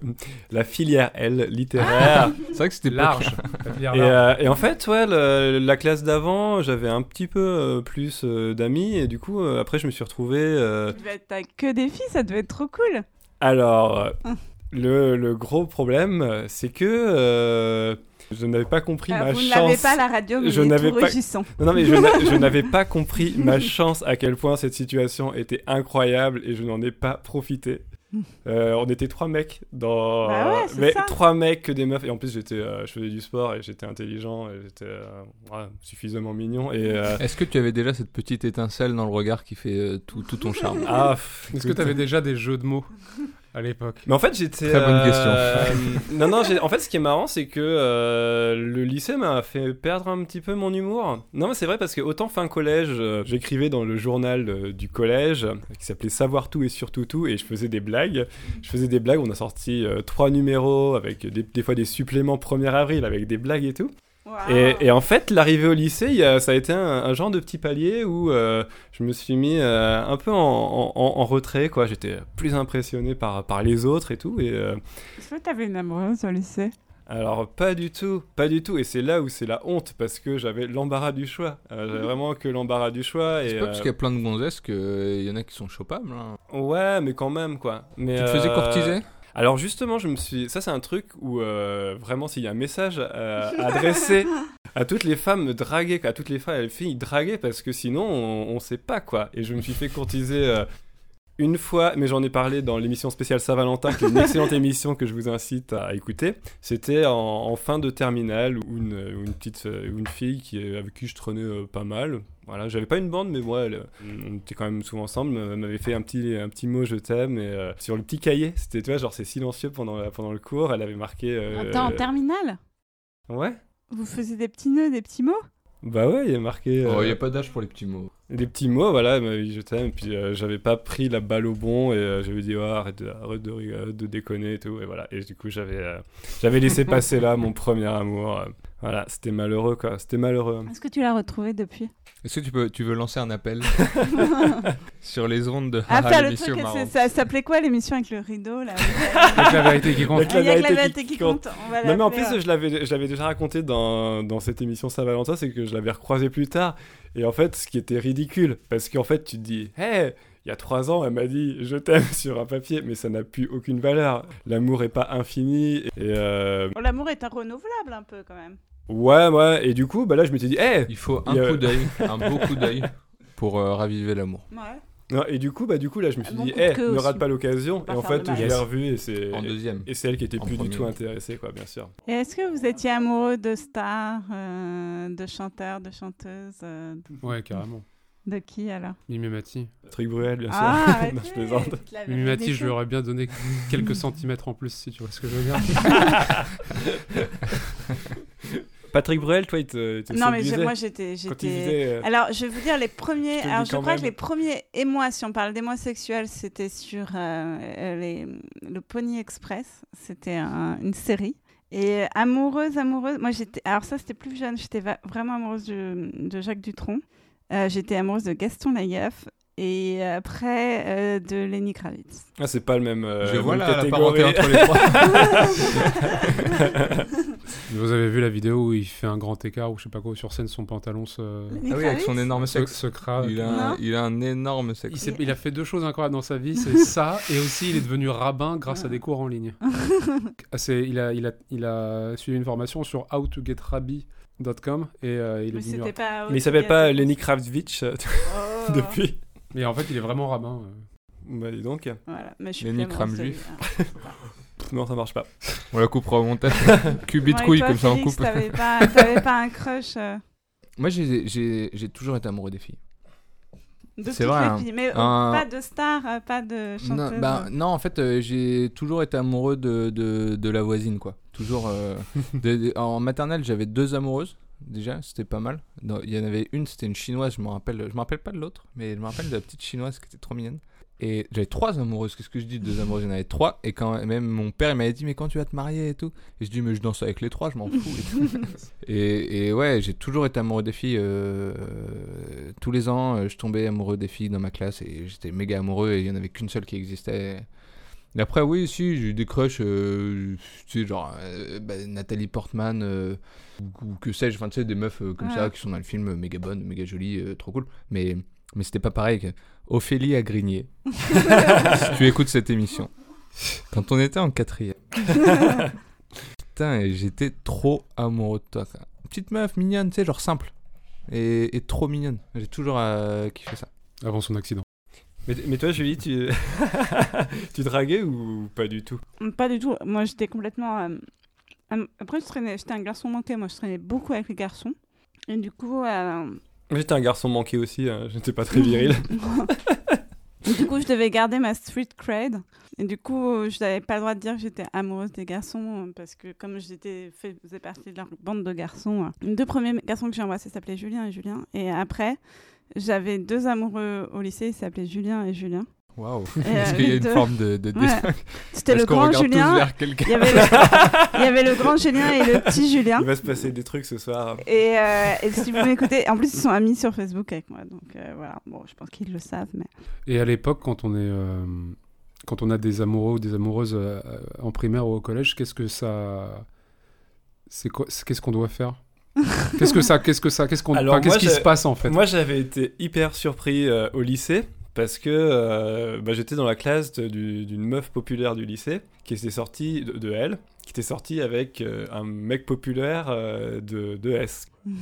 la filière L littéraire C'est vrai que c'était Large. Et, euh, et en fait ouais le- la classe d'avant j'avais un petit peu euh, plus euh, d'amis et du coup euh, après je me suis retrouvé euh, Tu devais être avec que des filles, ça devait être trop cool. Alors, euh, Hum. le, le gros problème, euh, c'est que euh, je n'avais pas compris Euh, ma vous chance. l'avez pas à la radio, mais Je n'avais pas- rugissant. Non, non, mais je n'a- je n'avais pas compris ma chance à quel point cette situation était incroyable et je n'en ai pas profité. Euh, on était trois mecs dans. Bah ouais, c'est mais ça. trois mecs que des meufs. Et en plus, j'étais, euh, je faisais du sport et j'étais intelligent et j'étais euh, ouais, suffisamment mignon. Et. euh, Est-ce que tu avais déjà cette petite étincelle dans le regard qui fait euh, tout, tout ton charme? Ah, pff, Est-ce que tu avais déjà des jeux de mots? à l'époque Mais en fait, j'étais. Très bonne euh, non, non, en fait, ce qui est marrant, c'est que euh, le lycée m'a fait perdre un petit peu mon humour. Non, mais c'est vrai parce que autant fin collège, euh, j'écrivais dans le journal du collège qui s'appelait Savoir tout et surtout tout et je faisais des blagues. Je faisais des blagues, on a sorti euh, trois numéros avec des, des fois des suppléments 1er avril avec des blagues et tout. Et, et en fait, l'arrivée au lycée, il y a- ça a été un, un genre de petit palier où euh, je me suis mis euh, un peu en, en- en retrait, quoi. J'étais plus impressionné par, par les autres et tout. Et euh, Est-ce que t'avais une amoureuse au lycée? Alors, pas du tout, pas du tout. Et c'est là où c'est la honte parce que j'avais l'embarras du choix. Euh, j'avais vraiment que l'embarras du choix. C'est pas parce qu'il y a plein de gonzesses qu'il y en a qui sont chopables. hein. Ouais, mais quand même, quoi. Mais, Tu te faisais euh, courtiser? Alors justement, je me suis. Ça, c'est un truc où euh, vraiment, s'il y a un message euh, adressé à toutes les femmes, me draguer, à toutes les femmes, les filles, draguer parce que sinon, on, on sait pas quoi. Et je me suis fait courtiser. Euh, une fois, mais j'en ai parlé dans l'émission spéciale Saint-Valentin, qui est une excellente émission que je vous incite à écouter. C'était en, en fin de terminale où une, où une petite euh, où une fille qui, avec qui je traînais euh, pas mal. Voilà, j'avais pas une bande, mais moi, elle, on était quand même souvent ensemble. Elle m'avait fait un petit, un petit mot je t'aime et euh, sur le petit cahier, c'était tu vois genre c'est silencieux pendant pendant le cours. Elle avait marqué. euh, Attends, en terminale? Ouais. Vous faisiez des petits nœuds, des petits mots? Bah ouais, il y a marqué. Oh, euh, il n'y a pas d'âge pour les petits mots. Des petits mots, voilà, je t'aime, puis euh, j'avais pas pris la balle au bon, et euh, j'avais dit, oh, arrête, euh, de déconner et tout, et voilà. Et du coup, j'avais j'avais laissé passer là mon premier amour. Voilà, c'était malheureux, quoi, c'était malheureux. Est-ce que tu l'as retrouvé depuis? Est-ce que tu, peux, tu veux lancer un appel sur les ondes de Ah, faire le l'émission truc, ça s'appelait quoi l'émission avec le rideau là? Avec la vérité qui compte. Avec Il y a que la vérité vérité qui compte. On va Non mais en plus je l'avais je l'avais déjà raconté dans, dans cette émission Saint-Valentin c'est que je l'avais recroisé plus tard et en fait ce qui était ridicule parce qu'en fait tu te dis hé il y a trois ans elle m'a dit je t'aime sur un papier mais ça n'a plus aucune valeur l'amour est pas infini et euh, bon, L'amour est un renouvelable un peu quand même. Ouais ouais et du coup bah là je m'étais dit hé Il faut un coup d'œil, un beau coup d'œil pour euh, raviver l'amour. Ouais. Non, et du coup, bah, du coup, là, je me suis Bon dit, coup de eh, queue ne aussi. rate pas l'occasion. Pas Et en faire fait, mal. je l'ai Yes. revu et c'est. En deuxième. Et c'est elle qui était En plus du premier. tout intéressée, quoi, bien sûr. Et est-ce que vous étiez amoureux de stars, euh, de chanteurs, de chanteuses euh, Ouais, carrément. De qui alors? Mimi Mati. Patrick Bruel, bien sûr. Ah, Non, je plaisante. Mimi Mati, je lui aurais bien donné quelques centimètres en plus, si tu vois ce que je veux dire. Patrick Bruel, toi, il te, te Non, mais séduisait moi j'étais. euh, Alors, je vais vous dire les premiers. Je Alors, je crois que les premiers émois, si on parle d'émois sexuels, c'était sur euh, les, le Pony Express. C'était un- une série. Et amoureuse, amoureuse. Moi, j'étais. Alors, ça, c'était plus jeune. J'étais va- vraiment amoureuse de, de Jacques Dutronc. Euh, j'étais amoureuse de Gaston Lagaffe. Et après, euh, de Lenny Kravitz. Ah, c'est pas le même. euh, Je vois là la parenté entre les trois. Vous avez vu la vidéo où il fait un grand écart ou je sais pas quoi sur scène, son pantalon se, Ah oui, avec son énorme se, sexe. se crame. Il a, il a un énorme Il, sexe. il a fait deux choses incroyables dans sa vie, c'est ça, et aussi il est devenu rabbin grâce à des cours en ligne. Ah, c'est- il, a, il, a, il a suivi une formation sur howtogetrabbi.com et euh, il est Mais devenu... pas. Mais il s'appelle pas Lenny Kravitz euh, Oh. depuis. Mais en fait, il est vraiment rabbin. euh. Bah, dis donc. Voilà, mais je suis Lenny Crame lui. juif. Ah. Non, ça marche pas. On la coupera au montage. Cubit de toi, comme ça on coupe. T'avais pas, t'avais pas un crush euh, Moi, j'ai- j'ai j'ai toujours été amoureux des filles. de C'est vrai, les hein. filles, mais euh, Un- pas de star, pas de chanteuse. Non, bah, non, en fait, euh, j'ai toujours été amoureux de, de, de la voisine, quoi. Toujours. euh, de- de- en maternelle, j'avais deux amoureuses. Déjà, c'était pas mal. Non, Il y en avait une, c'était une chinoise, je me rappelle. Je me rappelle pas de l'autre, mais je me rappelle de la petite chinoise qui était trop mignonne. Et j'avais trois amoureuses. Qu'est-ce que je dis Deux amoureuses, il y en avait trois. Et quand même, mon père, il m'avait dit, mais quand tu vas te marier et tout? Et je dis, mais je danse avec les trois, je m'en fous. et, et ouais, j'ai toujours été amoureux des filles. euh, tous les ans, euh, je tombais amoureux des filles dans ma classe et j'étais méga amoureux. Et il y en avait qu'une seule qui existait. Et après, oui, si, j'ai eu des crushs, euh, tu sais, genre euh, bah, Nathalie Portman, euh, ou, ou que sais-je, enfin, tu sais, des meufs euh, comme ça qui sont dans le film, euh, méga bonnes, méga jolies, euh, trop cool. Mais, mais c'était pas pareil que Ophélie à Grigné. si tu écoutes cette émission. Quand on était en quatrième. Putain, et j'étais trop amoureux de toi. quoi. Petite meuf mignonne, tu sais, genre simple. Et, et trop mignonne. J'ai toujours euh, kiffé ça. Avant son accident. Mais, mais toi, Julie, tu... tu draguais ou pas du tout? Pas du tout. Moi, j'étais complètement. euh, Après, je traînais. J'étais un garçon manqué. Moi, je traînais beaucoup avec les garçons. Et du coup, euh, J'étais un garçon manqué aussi, hein, j'étais pas très viril. du coup, je devais garder ma street cred. Et du coup, je n'avais pas le droit de dire que j'étais amoureuse des garçons parce que comme j'étais faisais partie de leur bande de garçons, les deux premiers garçons que j'ai embrassés s'appelaient Julien et Julien. Et après, j'avais deux amoureux au lycée, ils s'appelaient Julien et Julien. Waouh. Et, Est-ce euh, qu'il y a une forme de, de Ouais. C'était le grand Julien. Il y, avait le... il y avait le grand Julien et le petit Julien. Il va se passer des trucs ce soir. Et, euh, et si vous m'écoutez, en plus ils sont amis sur Facebook avec moi, donc euh, voilà. Bon, je pense qu'ils le savent, mais Et à l'époque, quand on est, euh, quand on a des amoureux ou des amoureuses euh, en primaire ou au collège, qu'est-ce que ça, c'est quoi, qu'est-ce qu'on doit faire? Qu'est-ce que ça, qu'est-ce que ça, qu'est-ce qu'on, qu'est-ce qui se passe en fait? Moi, j'avais été hyper surpris euh, au lycée parce que euh, bah, j'étais dans la classe du- d'une meuf populaire du lycée qui était sortie de, de elle, qui était sortie avec euh, un mec populaire euh, de, de S.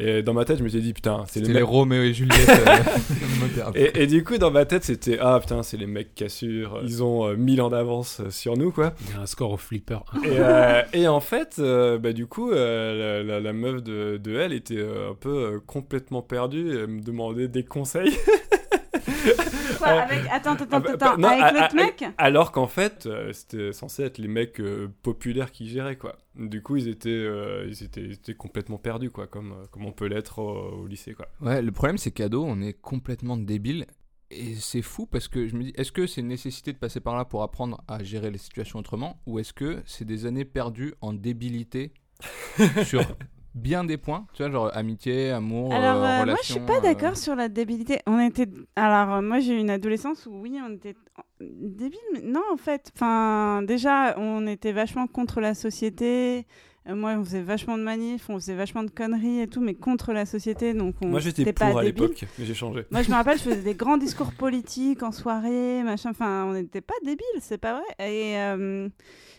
Et dans ma tête, je me suis dit putain, c'est les C'était les mecs. Roméo et Juliette euh. Et, et du coup, dans ma tête, c'était ah putain, c'est les mecs cassures, ils ont euh, 1000 ans d'avance sur nous quoi. Il y a un score au flipper. Et, euh, et en fait, euh, bah, du coup, euh, la, la- la meuf de, de elle était euh, un peu euh, complètement perdue et elle me demandait des conseils. quoi avec Attends, attends, ah, attends, bah, attends. bah, non, avec ah, l'autre ah, mec? Alors qu'en fait, euh, c'était censé être les mecs euh, populaires qui géraient quoi. Du coup, ils étaient, euh, ils étaient, ils étaient complètement perdus quoi, comme, comme on peut l'être au, au lycée quoi. Ouais, le problème c'est qu'ado, on est complètement débile. Et c'est fou parce que je me dis, est-ce que c'est une nécessité de passer par là pour apprendre à gérer les situations autrement? Ou est-ce que c'est des années perdues en débilité sur bien des points Tu vois, genre amitié, amour, Alors, euh, euh, moi, je suis pas euh, d'accord sur la débilité. On était. Alors, moi, j'ai eu une adolescence où, oui, on était débile, mais non, en fait. Enfin, déjà, on était vachement contre la société. Euh, moi, on faisait vachement de manifs, on faisait vachement de conneries et tout, mais contre la société. Donc, on Moi, j'étais pour pas à l'époque, mais j'ai changé. Moi, je me rappelle, je faisais des grands discours politiques en soirée, machin. Enfin, on n'était pas débiles, c'est pas vrai. Et, euh,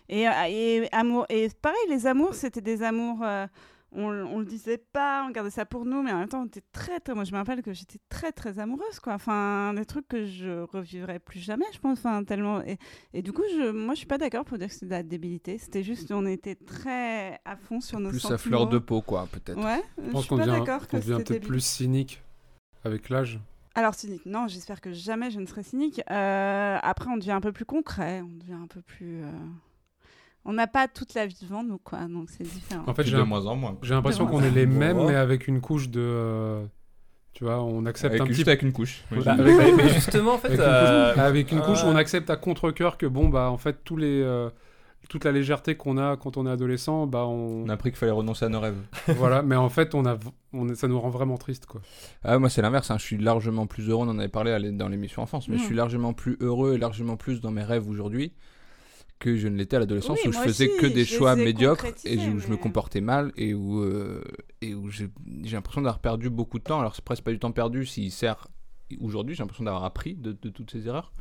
et, et, amour, et pareil, les amours, c'était des amours. On, on le disait pas, on gardait ça pour nous, mais en même temps, on était très, très. Moi, je me rappelle que j'étais très, très amoureuse, quoi. Enfin, des trucs que je revivrai plus jamais, je pense. Enfin, tellement. Et, et du coup, je, moi, je suis pas d'accord pour dire que c'était de la débilité. C'était juste, on était très à fond sur nos Plus sentiments. à fleur de peau, quoi, peut-être. Ouais, Je pense suis qu'on pas devient, peut-être plus cynique avec l'âge. Alors cynique, non, j'espère que jamais je ne serai cynique. Euh, après, on devient un peu plus concret, on devient un peu plus. euh, On n'a pas toute la vie devant nous, quoi, donc c'est différent. En fait, j'ai de un- moins en moins. j'ai l'impression qu'on est les mêmes, mais avec une couche de. euh, tu vois, on accepte Avec, un juste petit avec une couche. Oui, Bah, avec- mais, justement, en fait, Avec une euh, couche, avec une couche, euh, on accepte à contre-coeur que bon, bah, en fait, tous les, euh, toute la légèreté qu'on a quand on est adolescent, bah, on, On a appris qu'il fallait renoncer à nos rêves. voilà. Mais en fait, on a, on, ça nous rend vraiment triste, quoi. Ah, moi, c'est l'inverse. hein. Je suis largement plus heureux. On en avait parlé dans l'émission enfance, mais je Mm. suis largement plus heureux et largement plus dans mes rêves aujourd'hui que je ne l'étais à l'adolescence Oui, où je faisais aussi, que des choix médiocres et où je me comportais mal et où, euh, et où j'ai j'ai l'impression d'avoir perdu beaucoup de temps. Alors, c'est presque pas du temps perdu s'il sert aujourd'hui. J'ai l'impression d'avoir appris de, de toutes ces erreurs.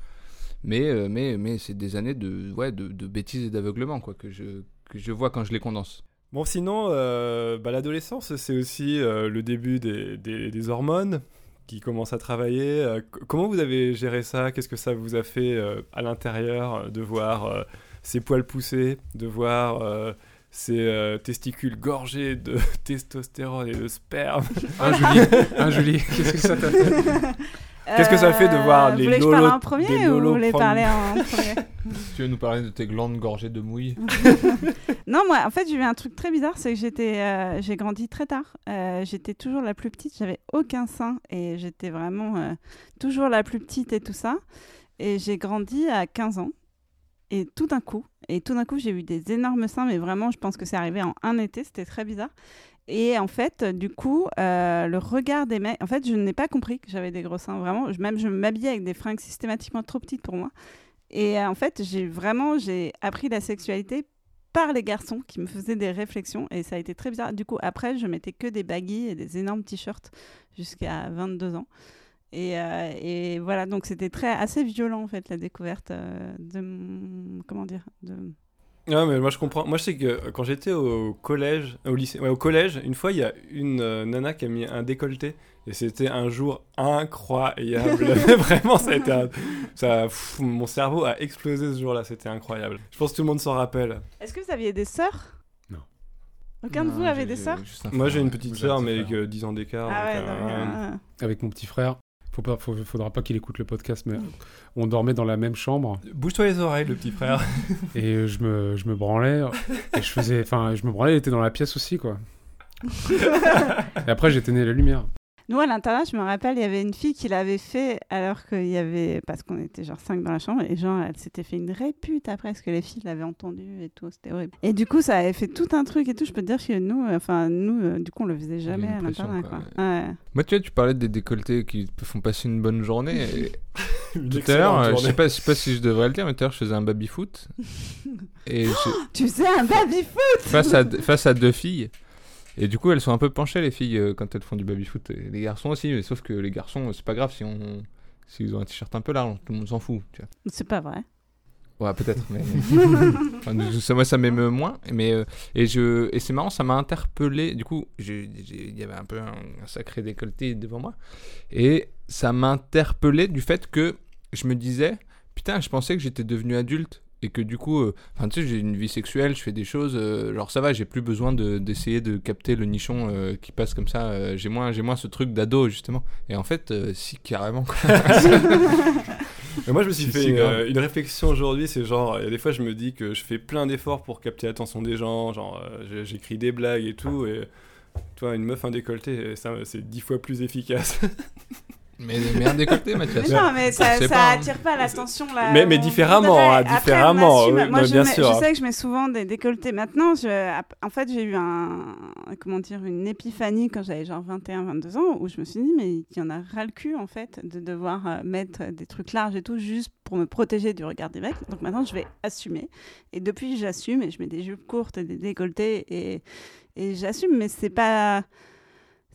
Mais, euh, mais, mais c'est des années de, ouais, de, de bêtises et d'aveuglement quoi, que, je, que je vois quand je les condense. Bon, sinon, euh, bah, l'adolescence, c'est aussi euh, le début des, des- des hormones qui commencent à travailler. Euh, comment vous avez géré ça? Qu'est-ce que ça vous a fait euh, à l'intérieur euh, de voir euh, ces poils pousser, de voir euh, ces euh, testicules gorgés de testostérone et de sperme? Hein, Julie, hein, Julie, qu'est-ce que ça t'a fait? Qu'est-ce que ça fait de voir Euh, les Vous voulez que je parle en premier des ou vous voulez parler en premier Tu veux nous parler de tes glandes gorgées de mouille Non, moi, en fait, j'ai eu un truc très bizarre, c'est que j'étais, euh, j'ai grandi très tard. Euh, j'étais toujours la plus petite, j'avais aucun sein et j'étais vraiment euh, toujours la plus petite et tout ça. Et j'ai grandi à 15 ans. Et tout d'un coup, et tout d'un coup, j'ai eu des énormes seins, mais vraiment, je pense que c'est arrivé en un été, c'était très bizarre. Et en fait, du coup, euh, le regard des mecs, en fait, je n'ai pas compris que j'avais des gros seins, vraiment. Je- même, je m'habillais avec des fringues systématiquement trop petites pour moi. Et euh, en fait, j'ai vraiment, j'ai appris la sexualité par les garçons qui me faisaient des réflexions et ça a été très bizarre. Du coup, après, je mettais que des baggy et des énormes t-shirts jusqu'à 22 ans. Et, euh, et voilà, donc c'était très assez violent en fait la découverte de comment dire de Ouais, mais moi je comprends. Moi je sais que euh, quand j'étais au collège, au lycée, ouais, au collège, une fois il y a une euh, nana qui a mis un décolleté et c'était un jour incroyable. Vraiment, ça a été un- ça, pff, mon cerveau a explosé ce jour-là. C'était incroyable. Je pense que tout le monde s'en rappelle. Est-ce que vous aviez des sœurs? Non. Aucun de vous avait des sœurs? Moi j'ai une petite sœur, mais avec euh, 10 ans d'écart. Ah ouais, euh, euh, Avec mon petit frère. Faut pas, faut- faudra pas qu'il écoute le podcast, mais on dormait dans la même chambre Bouge-toi les oreilles, le petit frère. et je me, je me branlais et je faisais, enfin, je me branlais, il était dans la pièce aussi, quoi. et après, j'éteignais la lumière. Nous, à l'internat, je me rappelle, il y avait une fille qui l'avait fait alors qu'il y avait. Parce qu'on était genre 5 dans la chambre, et genre, elle s'était fait une répute après, parce que les filles l'avaient entendu et tout, c'était horrible. Et du coup, ça avait fait tout un truc et tout. Je peux te dire que nous, euh, enfin, nous, euh, du coup, on le faisait jamais à l'internat, quoi, quoi. Ouais. Moi, tu vois, tu parlais des décolletés qui te font passer une bonne journée. et tout à l'heure, euh, je sais pas, je sais pas si je devrais le dire, mais tout à l'heure, je faisais un baby-foot. et je- Tu faisais un baby-foot face, à, face à deux filles. Et du coup, elles sont un peu penchées, les filles, euh, quand elles font du baby-foot. Et les garçons aussi, mais sauf que les garçons, c'est pas grave si on. S'ils ont un t-shirt un peu large, tout le monde s'en fout. C'est pas vrai. Ouais, peut-être, mais. Enfin, moi, ça m'émeut moins. Mais, euh, et je, et c'est marrant, ça m'a interpellé. Du coup, il y avait un peu un, un sacré décolleté devant moi. Et ça m'a interpellé du fait que je me disais, putain, je pensais que j'étais devenu adulte. Et que du coup, euh, enfin, tu sais, j'ai une vie sexuelle, je fais des choses. euh, genre, ça va, j'ai plus besoin de- d'essayer de, capter le nichon euh, qui passe comme ça. euh, j'ai moins, j'ai moins ce truc d'ado, justement. Et en fait, euh, si, carrément. Mais moi, je me suis fait une, euh, réflexion aujourd'hui. C'est genre, il y a des fois, je me dis que je fais plein d'efforts pour capter l'attention des gens. Genre, euh, j'écris des blagues et tout. Et toi, une meuf, un décolleté, ça, c'est dix fois plus efficace. mais, mais un décolleté, Mathias. Mais non, mais ça, ça pas, hein. attire pas l'attention là. Mais- différemment, hein, Après, différemment, on assume. oui, Moi, je, bien mets- sûr. je sais que je mets souvent des décolletés. Maintenant, je, en fait, j'ai eu un, comment dire, une épiphanie quand j'avais genre 21, 22 ans où je me suis dit, mais il y en a ras le cul en fait de devoir euh, mettre des trucs larges et tout juste pour me protéger du regard des mecs. Donc maintenant, je vais assumer. Et depuis, j'assume et je mets des jupes courtes et des décolletés et, et j'assume, mais c'est pas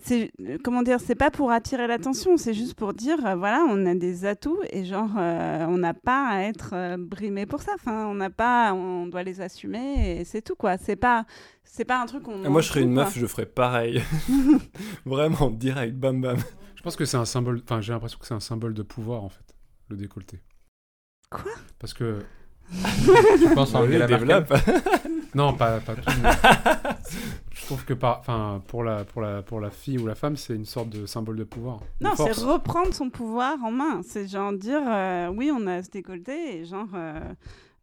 c'est euh, comment dire, c'est pas pour attirer l'attention, c'est juste pour dire euh, voilà, on a des atouts et genre euh, on n'a pas à être euh, brimé pour ça. Enfin, on n'a pas, on doit les assumer et c'est tout quoi. C'est pas, c'est pas un truc qu'on. Et moi, je serais une quoi. meuf, je ferais pareil. Vraiment, direct, bam bam. Je pense que c'est un symbole. Enfin, j'ai l'impression que c'est un symbole de pouvoir en fait, le décolleté. Quoi? Parce que Tu penses à Allez, Angela Merkel développe. Non, pas, pas tout. mais je trouve que par, enfin, pour la, pour la, pour la fille ou la femme, c'est une sorte de symbole de pouvoir. Non, c'est reprendre son pouvoir en main. C'est genre dire euh, oui, on a ce décolleté et genre. euh,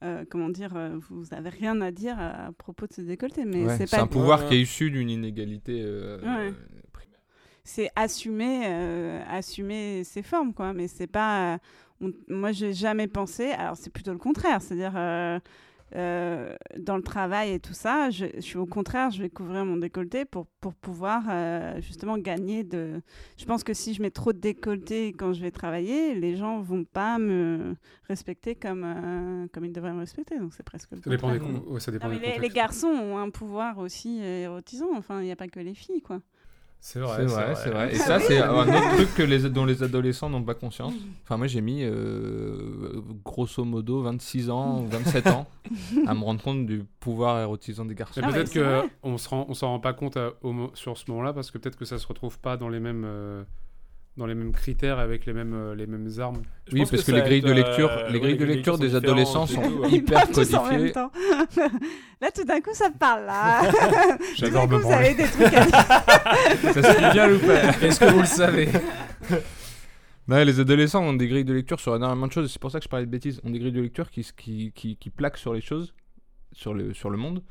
euh, comment dire, euh, vous avez rien à dire à, à propos de ce décolleté, mais Ouais, c'est C'est pas un pouvoir Ouais. qui est issu d'une inégalité euh, Ouais. euh, primaire. c'est assumer euh, assumer ses formes quoi mais c'est pas euh, on- moi j'ai jamais pensé alors c'est plutôt le contraire c'est à dire euh, dans le travail et tout ça je, je suis au contraire je vais couvrir mon décolleté pour pour pouvoir euh, justement gagner de je pense que si je mets trop de décolleté quand je vais travailler les gens vont pas me respecter comme euh, comme ils devraient me respecter donc c'est presque le Ça dépend des, contraire. con- ouais, ça dépend Non, mais des les, garçons ont un pouvoir aussi érotisant enfin il n'y a pas que les filles quoi C'est vrai, C'est vrai. Et ça, c'est un autre truc que les, dont les adolescents n'ont pas conscience. Enfin, moi, j'ai mis euh, grosso modo 26 ans, ou 27 ans à me rendre compte du pouvoir érotisant des garçons. Mais Ah peut-être que on se rend, on s'en rend pas compte à- au mo- sur ce moment-là parce que peut-être que ça se retrouve pas dans les mêmes, euh, dans les mêmes critères avec les mêmes, euh, les mêmes armes. Je Oui, parce que, ça les grilles de euh, lecture, les grilles de lecture des adolescents sont tout, hyper en même codifiées. temps. Là, tout d'un coup, ça parle. Là. J'adore tout d'un me coup, vous avez des trucs à dire. Ça se bien ou pas Est-ce que vous le savez Ouais, les adolescents ont des grilles de lecture sur énormément de choses. C'est pour ça que je parlais de bêtises. Ont des grilles de lecture qui, qui, qui, qui plaquent sur les choses, sur le, sur le monde.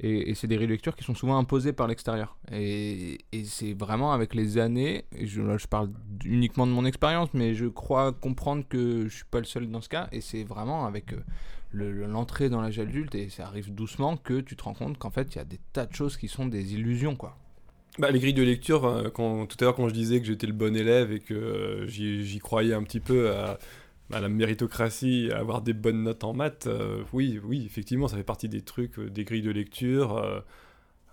Et, c'est des lecture qui sont souvent imposées par l'extérieur. Et, c'est vraiment avec les années, et je, là, je parle uniquement de mon expérience, mais je crois comprendre que je suis pas le seul dans ce cas. Et c'est vraiment avec euh, le- le- l'entrée dans l'âge adulte, et ça arrive doucement, que tu te rends compte qu'en fait, il y a des tas de choses qui sont des illusions, quoi. Bah, les grilles de lecture, euh, tout à l'heure quand je disais que j'étais le bon élève et que euh, j'y croyais un petit peu à, à la méritocratie, à avoir des bonnes notes en maths, euh, oui, oui, effectivement, ça fait partie des trucs, euh, des grilles de lecture euh,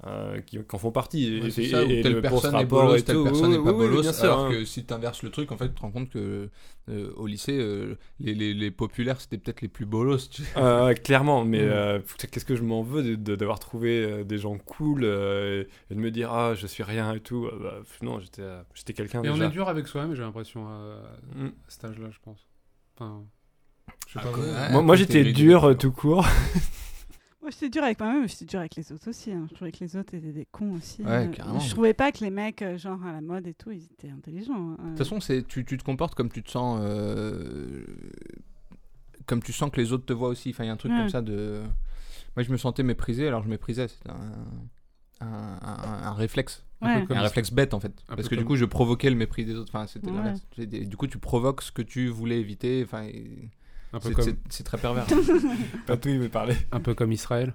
euh, qui, qui en font partie. Et, Ouais, et- ça, où et telle le- personne est bolos, et telle tout, personne oui, n'est pas oui, oui, bolos. bien sûr, alors hein. que si tu inverses le truc, en fait, tu te rends compte que euh, au lycée, euh, les, les, les populaires, c'était peut-être les plus bolos. tu sais. Euh, ouais, clairement, mais Mm. euh, qu'est-ce que je m'en veux de- de- d'avoir trouvé des gens cool euh, et, et de me dire ah je suis rien et tout. Euh, bah, non, j'étais j'étais quelqu'un Et on est dur avec soi-même, j'ai l'impression, à, Mm. à cet âge-là, je pense. Enfin, je sais Ah, pas. quoi, vous. ouais. Moi, j'étais dur euh, tout court. Moi, j'étais dur avec moi-même, mais j'étais dur avec les autres aussi. hein. Je trouvais que les autres étaient des cons aussi. Ouais, Euh, carrément. Je trouvais pas que les mecs, euh, genre à la mode et tout, ils étaient intelligents. hein. De toute façon, c'est, tu, tu te comportes comme tu te sens. euh, comme tu sens que les autres te voient aussi. Enfin, il y a un truc Ouais. comme ça de. Moi, je me sentais méprisé, alors je méprisais. C'était un, un, un- un réflexe. Un peu Ouais. comme un ça. réflexe bête en fait. Un Parce que du coup, je provoquais le mépris des autres. Enfin, c'était Ouais. Du coup, tu provoques ce que tu voulais éviter. Enfin, et- Un peu c'est, comme, très pervers. Pas tout, il veut parler. un peu comme Israël.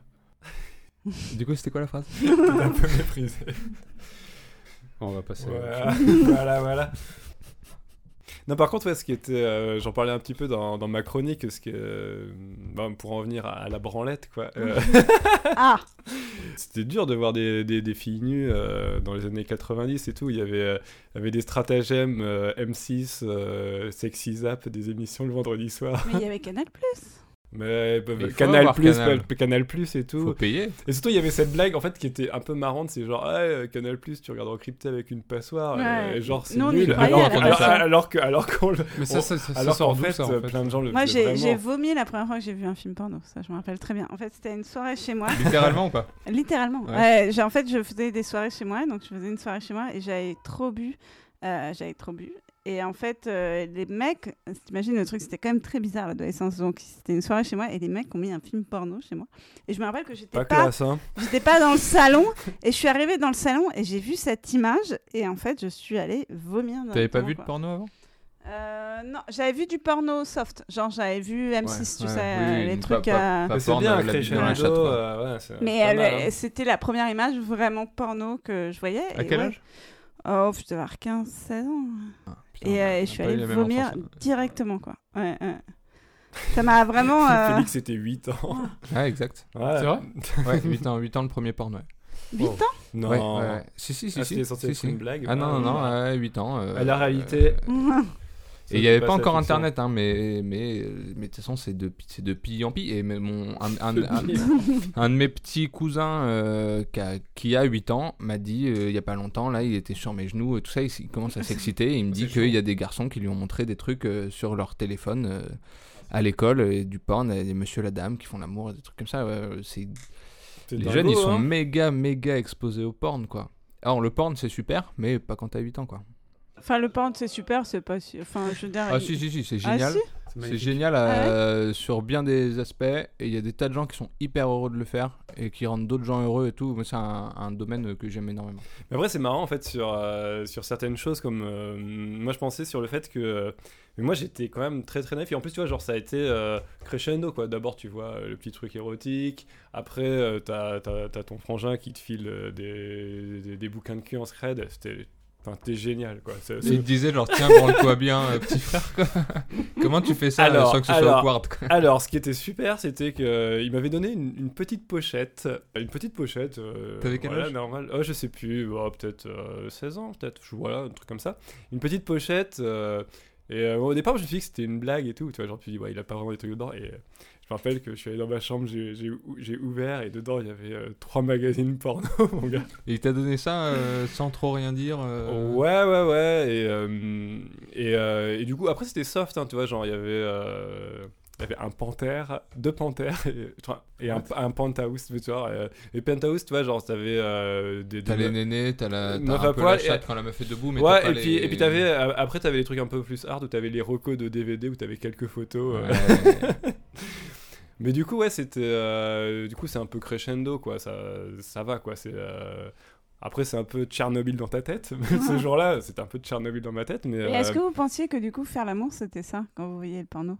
du coup, c'était quoi la phrase? Un peu méprisé. On va passer. à- Voilà, voilà, voilà. Non, par contre, ouais, ce qui était, euh, j'en parlais un petit peu dans, dans ma chronique, ce que, euh, bah, pour en venir à, à la branlette, quoi. euh, Ah C'était dur de voir des, des, des filles nues euh, dans les années 90 et tout. Il y avait, il y avait des stratagèmes euh, M6, euh, Sexy Zap, des émissions le vendredi soir. Mais il y avait Canal Plus. Mais, bah, Mais Canal Plus, Canal. Canal. Canal Plus et tout. Faut payer. Et surtout, il y avait cette blague en fait qui était un peu marrante. C'est genre, ah, euh, Canal Plus, tu regardes encrypté avec une passoire. Ouais. Et, genre, c'est nul. Alors, alors, base. alors que, alors qu'on le. Mais ça, ça, ça, ça alors sort qu'en fait, ça, en fait plein de gens le Moi, j'ai j'ai vomi la première fois que j'ai vu un film porno. Ça, je me rappelle très bien. En fait, c'était une soirée chez moi. Littéralement ou pas Littéralement. Ouais. Ouais, j'ai- en fait, je faisais des soirées chez moi, donc je faisais une soirée chez moi et j'avais trop bu. Euh, j'avais trop bu. Et en fait, euh, les mecs, t'imagines le truc, c'était quand même très bizarre l'adolescence. Donc c'était une soirée chez moi et les mecs ont mis un film porno chez moi. Et je me rappelle que j'étais Pas pas, classe, hein. j'étais pas dans le salon et je suis arrivée dans le salon et j'ai vu cette image et en fait, je suis allée vomir. T'avais pas vu de porno avant? Euh, non, j'avais vu du porno soft. Genre, j'avais vu M6, tu Ouais, sais, oui, euh, les trucs. pas- euh, pas Mais c'est bien, la euh, Mais hein. c'était la première image vraiment porno que je voyais. À et quel ouais. âge? Oh, je devais avoir 15, 16 ans. Putain, et a- euh, je suis allée vomir hein. directement, quoi. Ouais, ouais. Ça m'a vraiment. euh, Félix, c'était 8 ans. Ouais, exact. Ouais. C'est vrai Ouais, 8 ans, 8 ans le premier porno. ouais. 8 Oh. ans Non. Ouais, ouais. Si, si, si. Ah, si, si, si. une blague. Ah non, non, Ah, non, ouais, 8 ans. euh, À la réalité. Et il n'y avait pas encore internet, hein, mais, mais, mais de toute façon, c'est de, de pille en pille. Et mon, un, un- un- un de mes petits cousins euh, qui, a, qui a 8 ans m'a dit euh, il y a pas longtemps, là, il était sur mes genoux, et tout ça, il, commence à s'exciter. Il me dit qu'il y a des garçons qui lui ont montré des trucs euh, sur leur téléphone à l'école, et du porn, et des monsieur la dame qui font l'amour, des trucs comme ça. ouais, c'est C'est les dingo, jeunes, ils sont hein. méga, méga exposés au porn, quoi. Alors, le porn, c'est super, mais pas quand t'as 8 ans, quoi. Enfin, le porn, c'est super, c'est pas. su- Enfin, je veux dire. Ah, il- si, si, si, c'est Ah, génial. si C'est magnifique. génial euh, sur bien des aspects et il y a des tas de gens qui sont hyper heureux de le faire et qui rendent d'autres gens heureux et tout. Moi, c'est un, un domaine que j'aime énormément. Mais après, c'est marrant en fait sur, euh, sur certaines choses comme. euh, moi, je pensais sur le fait que. euh, mais moi, j'étais quand même très très naïf. Et en plus, tu vois, genre, ça a été euh, crescendo quoi. D'abord, tu vois euh, le petit truc érotique. Après, euh, t'as, t'as, t'as ton frangin qui te file euh, des, des, des bouquins de cul en scred. C'était. Enfin, t'es génial quoi. C'est- c'est- il te disait genre tiens branle-toi bien euh, petit frère quoi. Comment tu fais ça Alors, euh, sans que ce soit alors, awkward quoi? Alors, ce qui était super, c'était qu'il m'avait donné une, une petite pochette. Une petite pochette. euh, T'avais quel voilà, âge? normal. Oh, je sais plus. bon, peut-être euh, 16 ans, peut-être. Voilà, un truc comme ça. Une petite pochette. euh, et euh, au départ, je me suis dit que c'était une blague et tout. Tu vois, genre, tu dis, ouais, il a pas vraiment des trucs dedans. Et euh, je me rappelle que je suis allé dans ma chambre, j'ai- j'ai ou- j'ai ouvert et dedans, il y avait euh, trois magazines porno, mon gars. Et il t'a donné ça euh, sans trop rien dire euh, Ouais, ouais, ouais. Et, et, et du coup, après, c'était soft, hein, tu vois. Genre, il y avait, il y avait un panthère, deux panthères et, et un, un penthouse, tu vois. euh, Et penthouse, tu vois, genre, t'avais euh, des. T'as les nénés, t'as la, un peu la et- chatte quand la meuf est debout, mais Ouais, t'as et pas puis, les- et puis t'avais, après, t'avais les trucs un peu plus hard où t'avais les recos de DVD où t'avais quelques photos. euh. Mais du coup, ouais, c'était. euh, du coup, c'est un peu crescendo, quoi. Ça, ça va, quoi. C'est. euh, Après, c'est un peu Tchernobyl dans ta tête. Ce jour-là, c'était un peu Tchernobyl dans ma tête. Mais, est-ce euh, que vous pensiez que du coup, faire l'amour, c'était ça quand vous voyez le porno?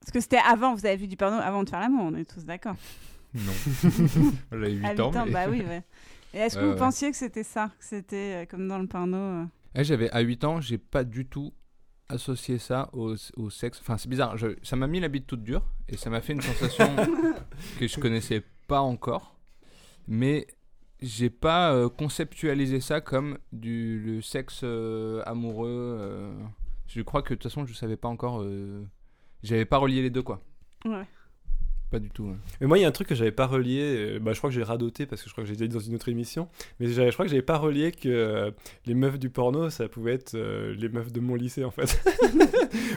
Parce que c'était avant, vous avez vu du porno avant de faire l'amour, on est tous d'accord. non. J'avais 8 À ans. huit ans, mais- bah oui, ouais. Et est-ce que vous pensiez que c'était ça Que c'était euh, comme dans le porno euh? Eh, j'avais à 8 ans, j'ai pas du tout associé ça au, au sexe. Enfin, c'est bizarre, je- ça m'a mis la bite toute dure et ça m'a fait une sensation que je connaissais pas encore. Mais j'ai pas euh, conceptualisé ça comme du le sexe euh, amoureux. euh. Je crois que de toute façon, je savais pas encore. J'avais pas relié les deux, quoi. Ouais. Pas du tout. ouais. Mais moi, il y a un truc que j'avais pas relié. euh, Bah, je crois que j'ai radoté parce que je crois que j'ai dit dans une autre émission. Mais je crois que j'avais pas relié que euh, les meufs du porno, ça pouvait être euh, les meufs de mon lycée, en fait.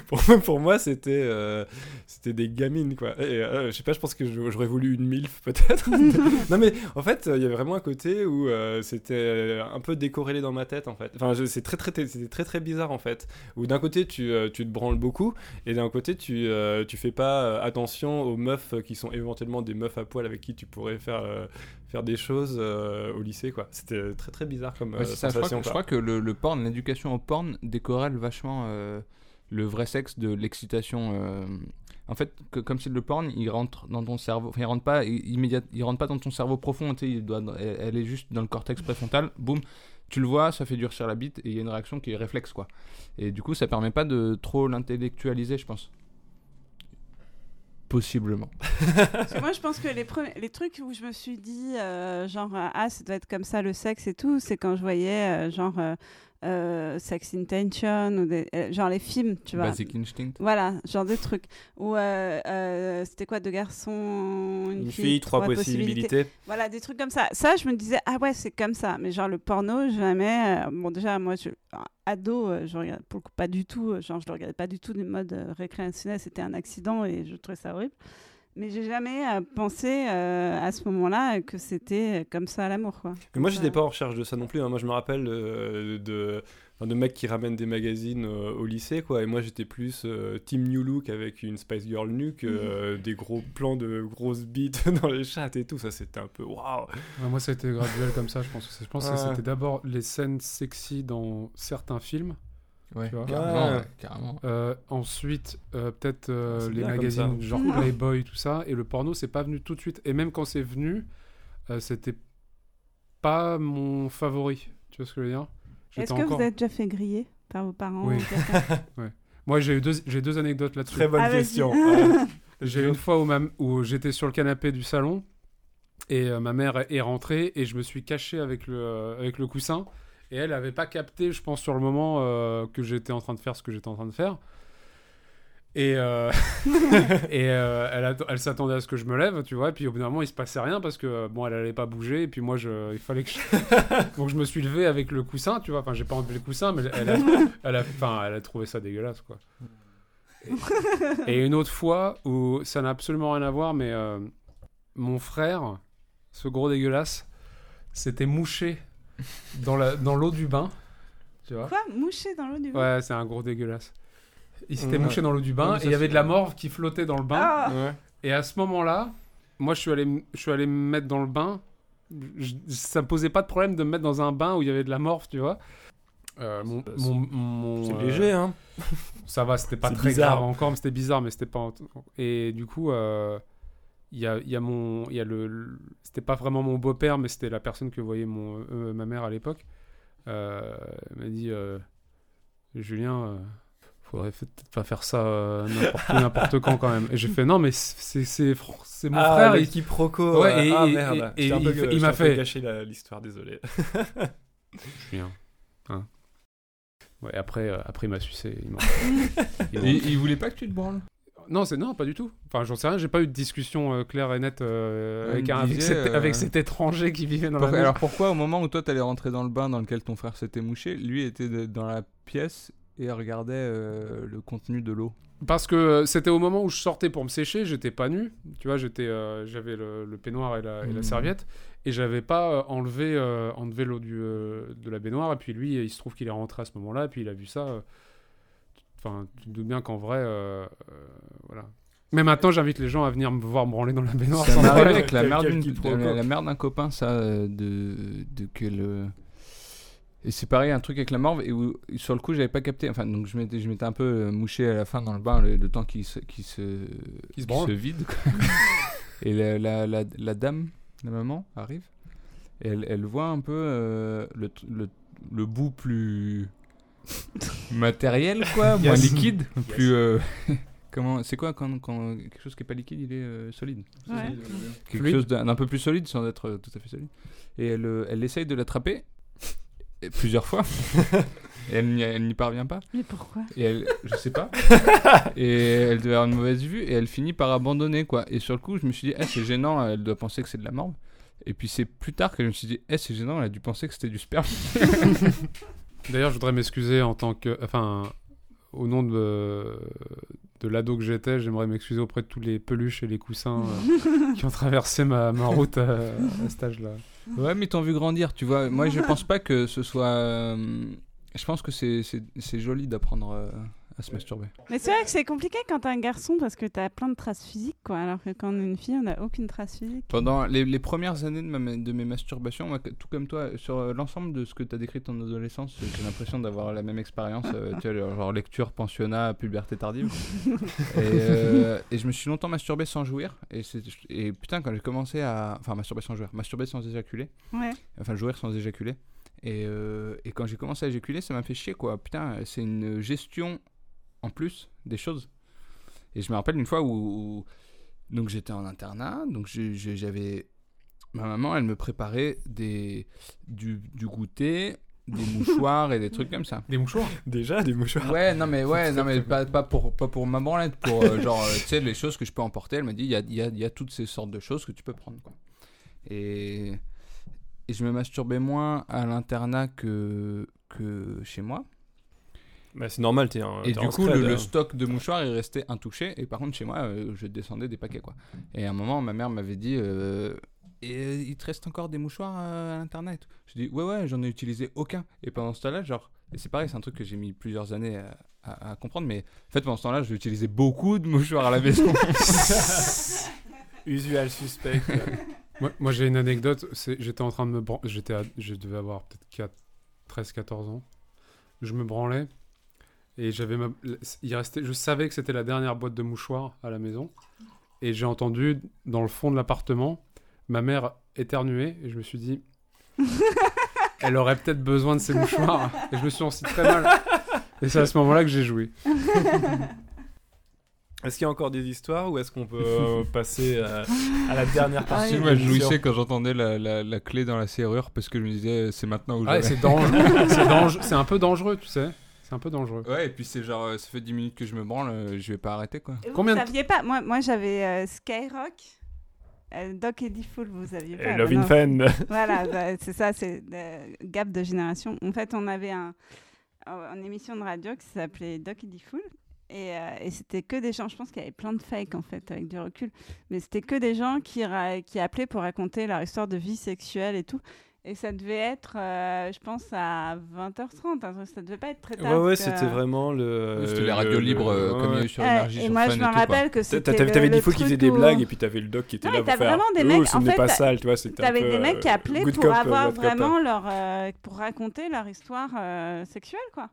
pour, moi, c'était des gamines, quoi. Et, je sais pas, je pense que j'aurais voulu une MILF, peut-être. non, mais en fait, il y avait vraiment un côté où c'était un peu décorrélé dans ma tête, en fait. Enfin, c'est très, très, c'était très, très bizarre, en fait. Où d'un côté, tu, tu te branles beaucoup. Et d'un côté, tu, tu fais pas attention aux meufs qui sont éventuellement des meufs à poil avec qui tu pourrais faire, euh, faire des choses euh, au lycée, quoi. C'était très très bizarre comme Ouais, euh, c'est je crois, que, je quoi. crois que le, le porn, l'éducation au porn décorrèle vachement le vrai sexe de l'excitation. En fait, que- comme si le porn, il rentre dans ton cerveau, enfin, il rentre pas i- immédiat, il rentre pas dans ton cerveau profond, il doit, elle, elle est juste dans le cortex préfrontal, boum, tu le vois, ça fait durcir la bite et il y a une réaction qui est réflexe, quoi. Et du coup, ça permet pas de trop l'intellectualiser, je pense. Possiblement. Parce que moi, je pense que les, les trucs où je me suis dit, euh, genre, euh, ah, ça doit être comme ça le sexe et tout, c'est quand je voyais, euh, genre, euh, Sex Intention, ou des, euh, genre les films, tu vois. Basic Instinct. Voilà, genre des trucs. Ou euh, euh, c'était quoi, deux garçons, une, Une fille, trois possibilités. Voilà, des trucs comme ça. Ça, je me disais, ah ouais, c'est comme ça. Mais genre le porno, jamais. euh, bon, déjà, moi, je, ado, je regarde pour le coup pas du tout. Genre, je le regardais pas du tout du mode euh, récréationnel. C'était un accident et je trouvais ça horrible. Mais j'ai jamais euh, pensé euh, à ce moment-là que c'était euh, comme ça l'amour, quoi. Mais moi, j'étais ça. pas en recherche de ça non plus. hein. Moi, je me rappelle euh, de, de mecs qui ramènent des magazines euh, au lycée, quoi. Et moi, j'étais plus euh, Team New Look avec une Spice Girl nue que euh, des gros plans de grosses bites dans les chattes et tout. Ça, c'était un peu waouh. Ouais, moi, ça a été graduel comme ça. Je pense je pense que c'était d'abord les scènes sexy dans certains films. Ouais, Tu vois carrément. Ouais. ouais, carrément. Euh, ensuite, euh, peut-être euh, les magazines genre Playboy, tout ça. Et le porno, c'est pas venu tout de suite. Et même quand c'est venu, euh, c'était pas mon favori. Tu vois ce que je veux dire? Est-ce que encore- vous êtes déjà fait griller par vos parents Oui. ou quelqu'un Moi, j'ai eu deux, j'ai deux anecdotes là-dessus. Très bonne Ah, question. Ouais. J'ai eu une fois où, ma- où j'étais sur le canapé du salon Et euh, ma mère est rentrée et je me suis caché avec le, euh, avec le coussin. Et elle avait pas capté, je pense, sur le moment euh, que j'étais en train de faire ce que j'étais en train de faire. Et, euh, et euh, elle, elle s'attendait à ce que je me lève, tu vois. Et puis au bout d'un moment, il se passait rien parce que bon, elle allait pas bouger. Et puis moi, je, il fallait que je. Donc je me suis levé avec le coussin, tu vois. Enfin, j'ai pas enlevé le coussin, mais elle a, elle a, enfin, elle a trouvé ça dégueulasse, quoi. Et, et une autre fois où ça n'a absolument rien à voir, mais euh, mon frère, ce gros dégueulasse, s'était mouché dans la dans l'eau du bain, tu vois. Quoi? Mouché dans l'eau du bain? Ouais, c'est un gros dégueulasse. Il s'était Ouais. mouché dans l'eau du bain Ouais, et il y avait de la morve qui flottait dans le bain. Ah Ouais. Et à ce moment-là, moi, je suis allé, je suis allé me mettre dans le bain. Je- ça me posait pas de problème de me mettre dans un bain où il y avait de la morve, tu vois. Euh, mon, C'est- mon- mon- C'est euh, léger, hein. Ça va, c'était pas C'est très bizarre. grave encore, mais c'était bizarre, mais c'était pas. Et du coup, euh, il y a, y a mon, il y a le, le- c'était pas vraiment mon beau-père, mais c'était la personne que voyait mon, euh, ma mère à l'époque. Euh, elle m'a dit, euh, Julien, euh, faudrait peut-être pas faire ça euh, n'importe quand quand même. Et j'ai fait non, mais c'est, c'est, fr- c'est mon ah, frère. le il- quiproquo. Ouais, euh, et- ah et- merde. et- J'étais un et peu- il- il m'a fait- gâché la- l'histoire, désolé. Julien. Hein. Ouais, après, euh, après il m'a sucé. il m'a- il m'a- Il, il voulait pas que tu te branles? Non, c'est non, pas du tout. Enfin, j'en sais rien. J'ai pas eu de discussion euh, claire et nette euh, avec, cet, euh, avec cet étranger qui vivait dans Pour- la maison. Alors pourquoi au moment où toi t'allais rentrer dans le bain dans lequel ton frère s'était mouché, lui était de- dans la pièce et regardait le contenu de l'eau? Parce que c'était au moment où je sortais pour me sécher, j'étais pas nu. Tu vois, j'étais, j'avais le, le peignoir et la, et la Mhm. serviette, et j'avais pas enlevé, enlevé l'eau du, de la baignoire. Et puis lui, il se trouve qu'il est rentré à ce moment-là, et puis il a vu ça. Enfin, tu te doutes bien qu'en vrai, euh, euh, voilà. Mais maintenant, j'invite les gens à venir me voir me branler dans la baignoire. Ça avec la quiproquo. la, la mère d'un copain ça euh, de, de que le et c'est pareil un truc avec la morve et où sur le coup j'avais pas capté enfin donc je m'étais je m'étais un peu mouché à la fin dans le bain le, le temps qui se qui se Qui se vide et la, la, la, la dame la maman arrive et elle, elle voit un peu euh, le, le le bout plus matériel quoi moins Yes. liquide plus euh, comment c'est quoi quand, quand quelque chose qui est pas liquide il est euh, solide? Ouais. quelque Fluide. chose d'un peu plus solide sans être euh, tout à fait solide. Et elle, euh, elle essaye de l'attraper plusieurs fois. et elle n'y elle n'y parvient pas. Mais pourquoi? Et elle, je sais pas. et elle devait avoir une mauvaise vue et elle finit par abandonner quoi. Et sur le coup, je me suis dit, eh, c'est gênant, elle doit penser que c'est de la morve. Et puis c'est plus tard que je me suis dit, eh, c'est gênant, elle a dû penser que c'était du sperme. D'ailleurs, je voudrais m'excuser en tant que. Enfin, au nom de, de l'ado que j'étais, j'aimerais m'excuser auprès de tous les peluches et les coussins euh, qui ont traversé ma, ma route à, à cet âge-là. Ouais, mais t'en vu grandir, tu vois. Moi, je pense pas que ce soit. euh, Je pense que c'est- c'est c'est joli d'apprendre euh, à se masturber. Mais c'est vrai que c'est compliqué quand t'es un garçon parce que t'as plein de traces physiques, quoi. Alors que quand on est une fille, on n'a aucune trace physique. Pendant les, les premières années de, ma- de mes masturbations, moi, tout comme toi, sur euh, l'ensemble de ce que tu as décrit ton adolescence, j'ai l'impression d'avoir la même expérience, euh, tu vois, genre lecture, pensionnat, puberté tardive. et, euh, et je me suis longtemps masturbé sans jouir. Et, putain, quand j'ai commencé à. Enfin, masturber sans jouir, masturber sans éjaculer. Ouais. Enfin, jouir sans éjaculer. Et, euh, et quand j'ai commencé à éjaculer, ça m'a fait chier, quoi. Putain, c'est une gestion en plus des choses. Et je me rappelle une fois où, où- donc j'étais en internat, donc j'avais ma maman, elle me préparait des du, du goûter, des mouchoirs et des trucs comme ça. Des mouchoirs? Déjà, des mouchoirs. Ouais, non mais ouais, non mais pas, pas pour pas pour ma branlette, pour euh, genre euh, tu sais les choses que je peux emporter. Elle m'a dit il y a, il y, a, y a toutes ces sortes de choses que tu peux prendre quoi. Et et je me masturbais moins à l'internat que que chez moi. Bah, c'est normal, t'es un. Et t'es du coup, scred, le, le hein. stock de mouchoirs est resté intouché. Et par contre, chez moi, euh, je descendais des paquets, quoi. Et à un moment, ma mère m'avait dit euh, Et euh, il te reste encore des mouchoirs euh, à l'internet? Je dis Ouais, ouais, j'en ai utilisé aucun. Et pendant ce temps-là, genre. Et c'est pareil, c'est un truc que j'ai mis plusieurs années à, à- à comprendre. Mais en fait, pendant ce temps-là, j'ai utilisé beaucoup de mouchoirs à la maison. Usual suspect. Moi, moi, j'ai une anecdote. c'est- J'étais en train de me j'étais Je devais avoir peut-être 13-14 ans. Je me branlais. Et j'avais ma- il restait, je savais que c'était la dernière boîte de mouchoirs à la maison. Et j'ai entendu dans le fond de l'appartement ma mère éternuer. Et je me suis dit, elle aurait peut-être besoin de ces mouchoirs. Et je me suis senti très mal. Et c'est à ce moment-là que j'ai joué. Est-ce qu'il y a encore des histoires ou est-ce qu'on peut euh, passer euh, à la dernière partie Ah, Moi, je jouissais quand j'entendais la, la- la clé dans la serrure parce que je me disais, c'est maintenant ou Ouais, jamais. c'est dangereux. c'est dangereux- c'est un peu dangereux, tu sais. C'est un peu dangereux. Ouais, et puis c'est genre, euh, ça fait 10 minutes que je me branle, euh, je vais pas arrêter quoi. Et vous, Combien saviez pas Moi, moi j'avais euh, Skyrock. euh, Doc Eddie Fool, vous aviez Et pas Love in. Fan. Voilà, bah, c'est ça, c'est gap de génération. En fait, on avait un, un- une émission de radio qui s'appelait Doc Eddie Fool. Et, euh, et c'était que des gens, je pense qu'il y avait plein de fakes en fait, avec du recul. Mais c'était que des gens qui, ra- qui appelaient pour raconter leur histoire de vie sexuelle et tout. Et ça devait être, euh, je pense, à 20h30. hein, ça devait pas être très tard. Ouais, ouais, c'était vraiment le. C'était les le- radios le- libres euh, comme il y a ouais. eu sur Énergie, et sur moi, je et me rappelle que T'a- c'était. T'avais fous qui faisaient truc des où- blagues et puis t'avais le doc qui était Non, là mais pour t'as faire. vraiment des Oh, mecs- ce en n'est fait, pas sale, tu vois. T'avais des mecs qui euh, appelaient pour avoir vraiment leur, pour raconter leur histoire sexuelle, quoi.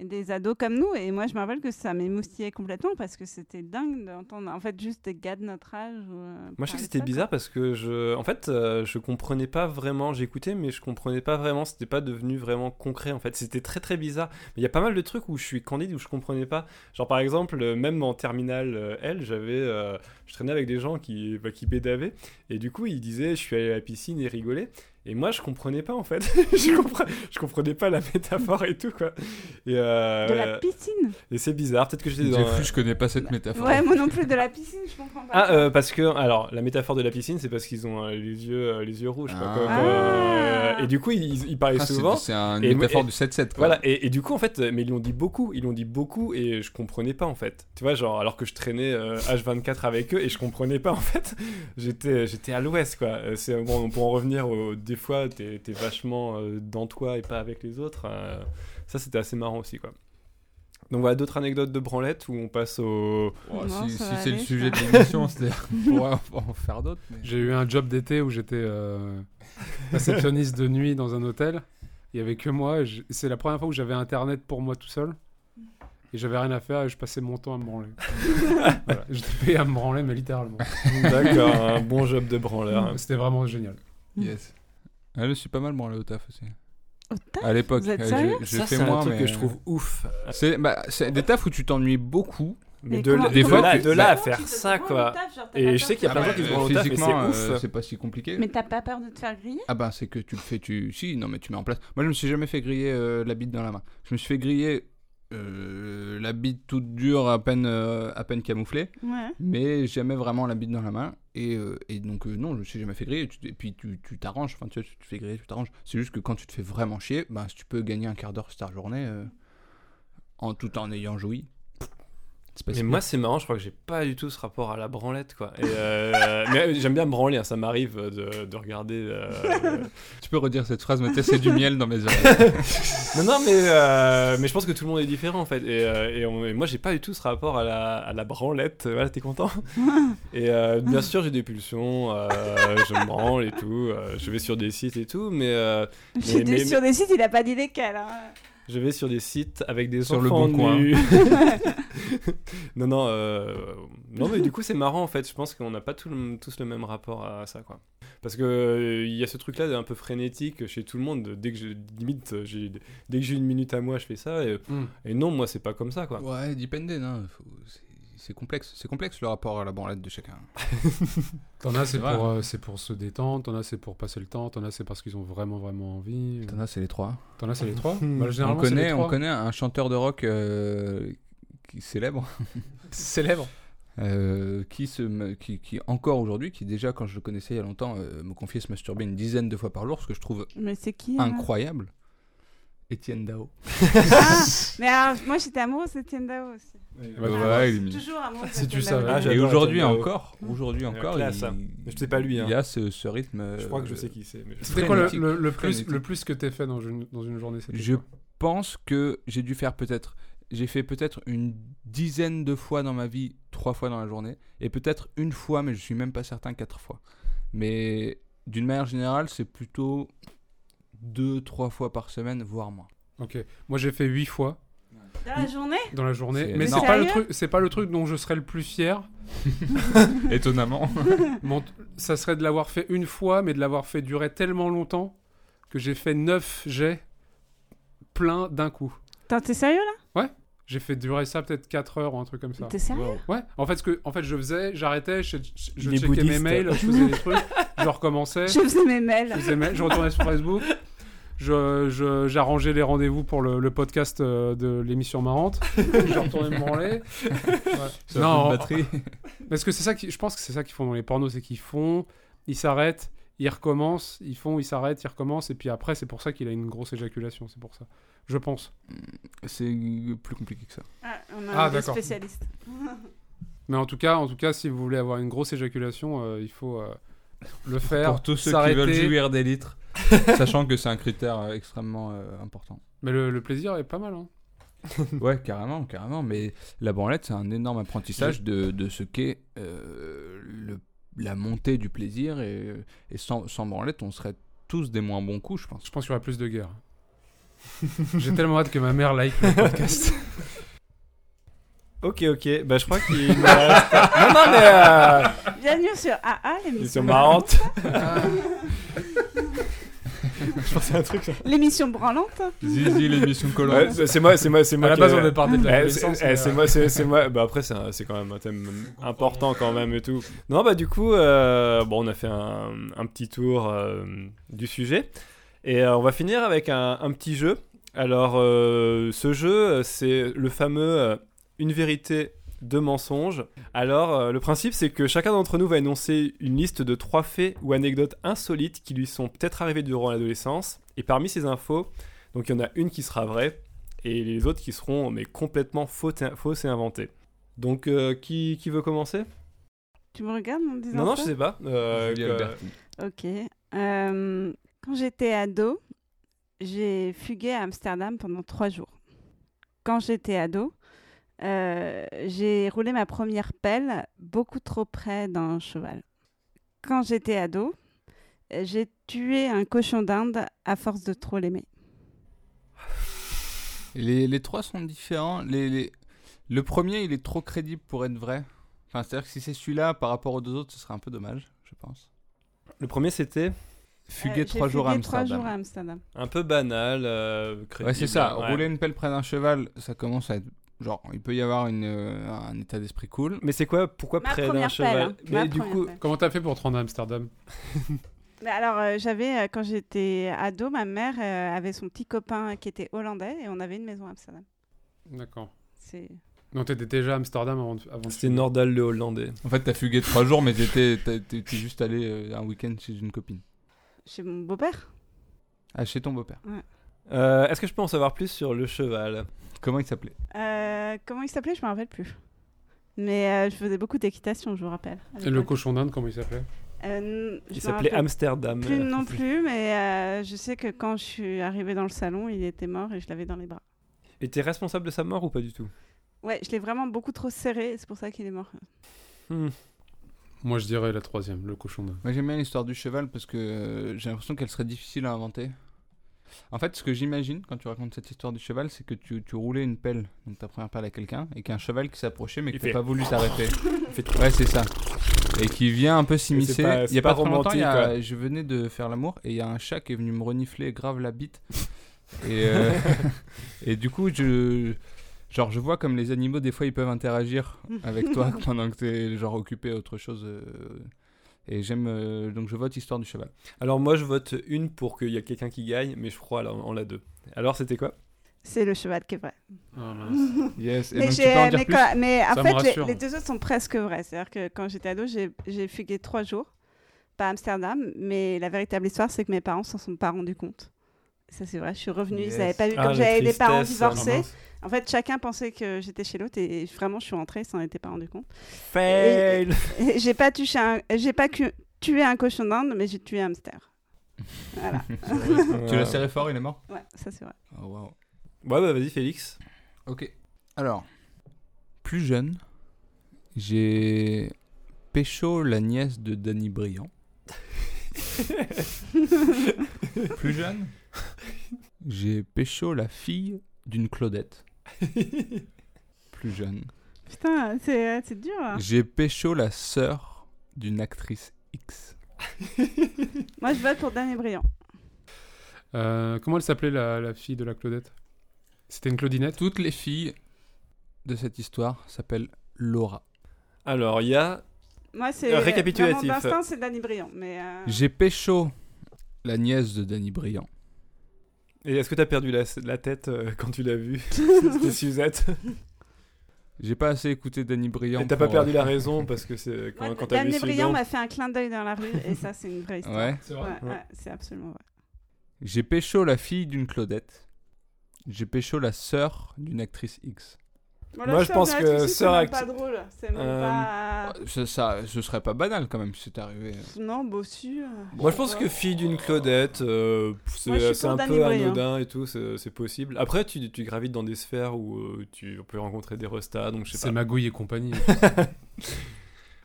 Des ados comme nous. Et moi, je me rappelle que ça m'émoustillait complètement parce que c'était dingue d'entendre, en fait, juste des gars de notre âge. euh, Moi, je sais que c'était bizarre parce que je, en fait, euh, je comprenais pas vraiment. J'écoutais, mais je comprenais pas vraiment. C'était pas devenu vraiment concret. En fait, c'était très très bizarre. Mais il y a pas mal de trucs où je suis candide où je comprenais pas. Genre par exemple, euh, même en terminale L, j'avais, euh, je traînais avec des gens qui, bah, qui bédavaient et du coup ils disaient, je suis allé à la piscine et rigolais. Et moi, je comprenais pas en fait. je, compre- je comprenais pas la métaphore et tout quoi. Et, euh. De la piscine. et c'est bizarre. Peut-être que j'étais J'ai dans. cru, je connais pas cette métaphore. Ouais, moi non plus, de la piscine, je comprends pas. Ah, euh, parce que, alors, la métaphore de la piscine, c'est parce qu'ils ont euh, les, yeux, euh, les yeux rouges. quoi, Ah. quoi. Ah. et du coup, ils, ils parlaient Ah, souvent. C'est une Et- métaphore et- du 7-7 quoi. Voilà, et, et du coup, en fait, mais ils l'ont dit beaucoup, ils l'ont dit beaucoup, et je comprenais pas, en fait. Tu vois, genre, alors que je traînais euh, H24 avec eux, et je comprenais pas, en fait. J'étais j'étais à l'ouest, quoi. C'est, bon, pour en revenir, au- des fois, t'es t'es vachement euh, dans toi et pas avec les autres. euh, ça, c'était assez marrant aussi, quoi. Donc voilà, d'autres anecdotes de branlette où on passe au... Oh, Non, si c'est le sujet de l'émission, c'est-à-dire qu'on pourrait en- en faire d'autres. mais- J'ai eu un job d'été où j'étais euh, réceptionniste de nuit dans un hôtel. Il y avait que moi. C'est la première fois où j'avais internet pour moi tout seul. Et j'avais rien à faire et je passais mon temps à me branler. voilà. J'étais payé à me branler, mais littéralement. D'accord, un bon job de branleur. C'était vraiment génial. Yes. Ah, je suis pas mal branlé au taf aussi. Au taf À l'époque, Vous êtes euh, sérieux je, je ça, fais c'est moins, un truc mais que je trouve ouf. C'est bah, c'est des tafs où tu t'ennuies beaucoup. Mais, Mais de, comment- de Des fois, là, tu- de là à Comment faire ça, quoi. Et je sais qu'il y a plein de gens qui se faire branlent au taf, mais physiquement, c'est euh, ouf. c'est pas si compliqué. Mais t'as pas peur de te faire griller Ah bah c'est que tu le fais, tu... Si, non mais tu mets en place. Moi je me suis jamais fait griller euh, la bite dans la main. Je me suis fait griller euh, la bite toute dure, à peine, euh, à peine camouflée, Ouais. mais jamais vraiment la bite dans la main. Et, euh, et donc euh, non, je me suis jamais fait griller. Et puis tu t'arranges, enfin tu tu fais griller, tu t'arranges. C'est juste que quand tu te fais vraiment chier, bah, si tu peux gagner un quart d'heure cette journée, euh, en tout en ayant joui. Pas Mais si moi, c'est marrant, je crois que j'ai pas du tout ce rapport à la branlette, quoi. Et, euh, mais j'aime bien me branler, hein, ça m'arrive de, de regarder. euh, Tu peux redire cette phrase, mais c'est du miel dans mes oreilles. non, non, mais, euh, mais je pense que tout le monde est différent, en fait. Et, euh, et, on- et moi, j'ai pas du tout ce rapport à la, à la branlette. Voilà, t'es content? Et euh, bien sûr, j'ai des pulsions, euh, je me branle et tout. euh, je vais sur des sites et tout, mais euh, J'étais mais- sur des sites, il a pas dit lesquels. hein. Je vais sur des sites avec des Sur le enfants Bon Coin. nus. non, non, euh, non, mais du coup, c'est marrant en fait. Je pense qu'on n'a pas tout le- tous le même rapport à ça, quoi. Parce que euh, il y a ce truc-là un peu frénétique chez tout le monde. Dès que je limite, j'ai, dès que j'ai une minute à moi, je fais ça. Et, Hmm. et non, moi, c'est pas comme ça, quoi. Ouais, depende, hein. Faut- c'est- complexe, c'est complexe le rapport à la branlette de chacun. T'en as, c'est pour, euh, c'est pour se détendre. T'en as, c'est pour passer le temps. T'en as, c'est parce qu'ils ont vraiment, vraiment envie. T'en as, c'est les trois. T'en as, c'est les trois. Bah, On les connaît, on connaît un chanteur de rock euh, qui célèbre, Célèbre. euh, qui, se, me- qui, qui encore aujourd'hui, qui déjà quand je le connaissais il y a longtemps, euh, me confiait se masturber une dizaine de fois par jour, ce que je trouve Mais c'est qui alors incroyable. Étienne Dao. Ah, mais alors, moi j'étais amoureuse d'Etienne Dao aussi. bah, il est mis. Toujours amoureuse Si tu d'Étienne Dao. savais. Ah, Et j'adore aujourd'hui encore, aujourd'hui La encore, il, hein. Mais c'est pas lui, hein. il a ce, ce rythme. Je crois que je euh, sais qui c'est. je- C'était quoi le, le, le plus, le plus que t'aies fait dans une, dans une journée Je pense que j'ai dû faire peut-être. J'ai fait peut-être une dizaine de fois dans ma vie, trois fois dans la journée, et peut-être une fois, mais je suis même pas certain, quatre fois. Mais d'une manière générale, c'est plutôt deux, trois fois par semaine, voire moins. Ok. Moi, j'ai fait huit fois Dans la journée? Dans la journée. Mais c'est pas, le truc, c'est pas le truc dont je serais le plus fier. Étonnamment. Ça serait de l'avoir fait une fois, mais de l'avoir fait durer tellement longtemps que j'ai fait neuf jets plein d'un coup. Attends, t'es sérieux là? J'ai fait durer ça peut-être 4 heures ou un truc comme ça. T'es sérieux? Ouais, en fait, ce que en fait, je faisais, j'arrêtais, je, je, checkais mes mails, je faisais des trucs, je recommençais, Je faisais mes mails. je, faisais mes- je retournais sur Facebook, j'arrangeais les rendez-vous pour le, le podcast euh, de l'émission marrante, je retournais me branler. Ouais. Ça Non, batterie. parce que c'est ça qui, je pense que c'est ça qu'ils font dans les pornos, c'est qu'ils font, ils s'arrêtent, ils recommencent, ils font, ils s'arrêtent, ils recommencent, et puis après, c'est pour ça qu'il a une grosse éjaculation, c'est pour ça. Je pense. C'est plus compliqué que ça. Ah, on a Ah, un spécialistes. Mais en tout cas, en tout cas, si vous voulez avoir une grosse éjaculation, euh, il faut euh, le faire. Pour tous ceux qui veulent jouir des litres, sachant que c'est un critère euh, extrêmement euh, important. Mais le, le plaisir est pas mal. Hein. Ouais, carrément, carrément. Mais la branlette, c'est un énorme apprentissage de, de ce qu'est euh, le- la montée du plaisir. Et, et sans, sans branlette, on serait tous des moins bons coups, je pense. Je pense qu'il y aurait plus de guerre. J'ai tellement hâte que ma mère like le podcast. Ok, ok. Bah, je crois qu'il me reste. Non, non, mais. Euh... Bienvenue sur AA, l'émission sont marrantes. Je pensais à un truc. ça. L'émission branlante. Zizi, l'émission collant. Ouais, c'est c'est moi, c'est moi, c'est à moi. la qui- base, on de Eh, l'adolescence. c'est eh, mais, c'est euh, moi, c'est c'est moi. Bah après, c'est un- c'est quand même un thème important quand même et tout. Non, bah du coup, euh, bon, on a fait un, un petit tour euh, du sujet et euh, on va finir avec un, un petit jeu. Alors, euh, ce jeu, euh, c'est le fameux euh, une vérité, deux mensonges. Alors, euh, le principe, c'est que chacun d'entre nous va énoncer une liste de trois faits ou anecdotes insolites qui lui sont peut-être arrivés durant l'adolescence. Et parmi ces infos, donc il y en a une qui sera vraie et les autres qui seront mais complètement fausses et inventées. Donc, euh, qui, qui veut commencer? Tu me regardes en disant Non, non, ça je sais pas. Euh, que-. Ok. Euh, quand j'étais ado, j'ai fugué à Amsterdam pendant trois jours. Quand j'étais ado, euh, j'ai roulé ma première pelle beaucoup trop près d'un cheval. Quand j'étais ado, j'ai tué un cochon d'Inde à force de trop l'aimer. Les, les trois sont différents. Les, les- Le premier, il est trop crédible pour être vrai. Enfin, c'est-à-dire que si c'est celui-là par rapport aux deux autres, ce serait un peu dommage, je pense. Le premier, c'était Fuguer Euh, trois jours à trois Amsterdam. jours à Amsterdam. un peu banal. euh, Ouais, crédible, c'est ça. ouais. Rouler une pelle près d'un cheval, ça commence à être. Genre, il peut y avoir une, euh, un état d'esprit cool. Mais c'est quoi Pourquoi Ma près d'un cheval hein. Mais Ma du première coup, pelle. Comment t'as fait pour te rendre à Amsterdam Mais alors, euh, j'avais, euh, quand j'étais ado, ma mère euh, avait son petit copain qui était hollandais et on avait une maison à Amsterdam. D'accord. C'est... Donc t'étais déjà à Amsterdam avant de, avant de c'était. Nordal le Hollandais. En fait, t'as fugué trois jours, mais t'étais juste allé euh, un week-end chez une copine. Chez mon beau-père? Ah, chez ton beau-père. Euh, Est-ce que je peux en savoir plus sur le cheval? Comment il s'appelait? Euh, comment il s'appelait? Je me rappelle plus. Mais euh, je faisais beaucoup d'équitation, je vous rappelle. Et le cochon d'Inde, comment il s'appelait? Euh, je Il s'appelait Amsterdam. Plus non plus, mais euh, je sais que quand je suis arrivée dans le salon, il était mort et je l'avais dans les bras. Et t'es responsable de sa mort ou pas du tout? Ouais, je l'ai vraiment beaucoup trop serré, c'est pour ça qu'il est mort. Hmm. Moi, je dirais la troisième, le cochon d'Inde. Moi, j'aime bien l'histoire du cheval parce que j'ai l'impression qu'elle serait difficile à inventer. En fait, ce que j'imagine quand tu racontes cette histoire du cheval, c'est que tu, tu roulais une pelle, donc ta première pelle à quelqu'un, et qu'il y a un cheval qui s'approchait, mais fait- n'a pas voulu t'arrêter. Trop- Ouais, c'est ça. Et qui vient un peu s'immiscer. Il y a pas, pas trop longtemps, y a- je venais de faire l'amour et il y a un chat qui est venu me renifler grave la bite. Et, euh, et du coup, je, genre, je vois comme les animaux, des fois, ils peuvent interagir avec toi pendant que tu es genre, occupé à autre chose. euh, et j'aime. euh, donc, je vote histoire du cheval. Alors moi je vote une pour qu'il y ait quelqu'un qui gagne, mais je crois là on l'a deux. Alors c'était quoi? C'est le cheval qui est vrai. Ah, mince. Yes. Et Mais, donc, tu j'ai- peux en dire mais plus? quoi- mais en Ça me fait, les, rassure. les deux autres sont presque vrais. C'est-à-dire que quand j'étais ado, j'ai j'ai fugué trois jours, pas à Amsterdam, mais la véritable histoire, c'est que mes parents s'en sont pas rendus compte. Ça, c'est vrai, je suis revenue, Yes. ils n'avaient pas vu. Ah, Comme la j'avais des parents tristesse, ah, divorcés, mince. En fait, chacun pensait que j'étais chez l'autre et vraiment, je suis rentrée, ils s'en étaient pas rendu compte. Fail J'ai pas, touché un- j'ai pas cu- tué un cochon d'Inde, mais j'ai tué un hamster. Voilà, Tu l'as serré fort, il est mort ouais, ça c'est vrai. Oh, wow. Ouais bah vas-y Félix. Ok. Alors, plus jeune, j'ai pécho la nièce de Danny Briand. plus jeune, j'ai pécho la fille d'une Claudette. Plus jeune, Putain, c'est c'est dur. hein. j'ai pécho la sœur d'une actrice X. Moi, je vote pour Danny Briand. Euh, comment elle s'appelait la, la fille de la Claudette? C'était une Claudinette? Toutes les filles de cette histoire s'appelle Laura. Alors, il y a. Moi, c'est. Euh, récapitulatif. vraiment d'instinct, c'est Danny Briand. Mais. euh, J'ai pécho la nièce de Danny Briand. Et est-ce que t'as perdu la, la tête euh, quand tu l'as vu C'était Suzette. J'ai pas assez écouté Danny Briand. Et t'as pas pour, perdu euh, la raison parce que c'est quand, moi, quand t'as vu Danny Briand m'a fait un clin d'œil dans la rue et ça, c'est une vraie histoire. Ouais. C'est Ouais, vrai. ouais, c'est absolument vrai. J'ai pécho la fille d'une Claudette. J'ai pécho la sœur d'une actrice X. Bon, Moi, je pense que sœur C'est pas drôle. C'est même Euh, pas. Ça, ça, ce serait pas banal quand même si c'est arrivé. Non, bossu. euh. Moi, je pense que fille d'une Claudette, euh, c'est un peu Briand. anodin et tout, c'est possible. Après, tu, tu gravites dans des sphères où euh, tu peux rencontrer des restats, donc je sais C'est. Magouille et compagnie.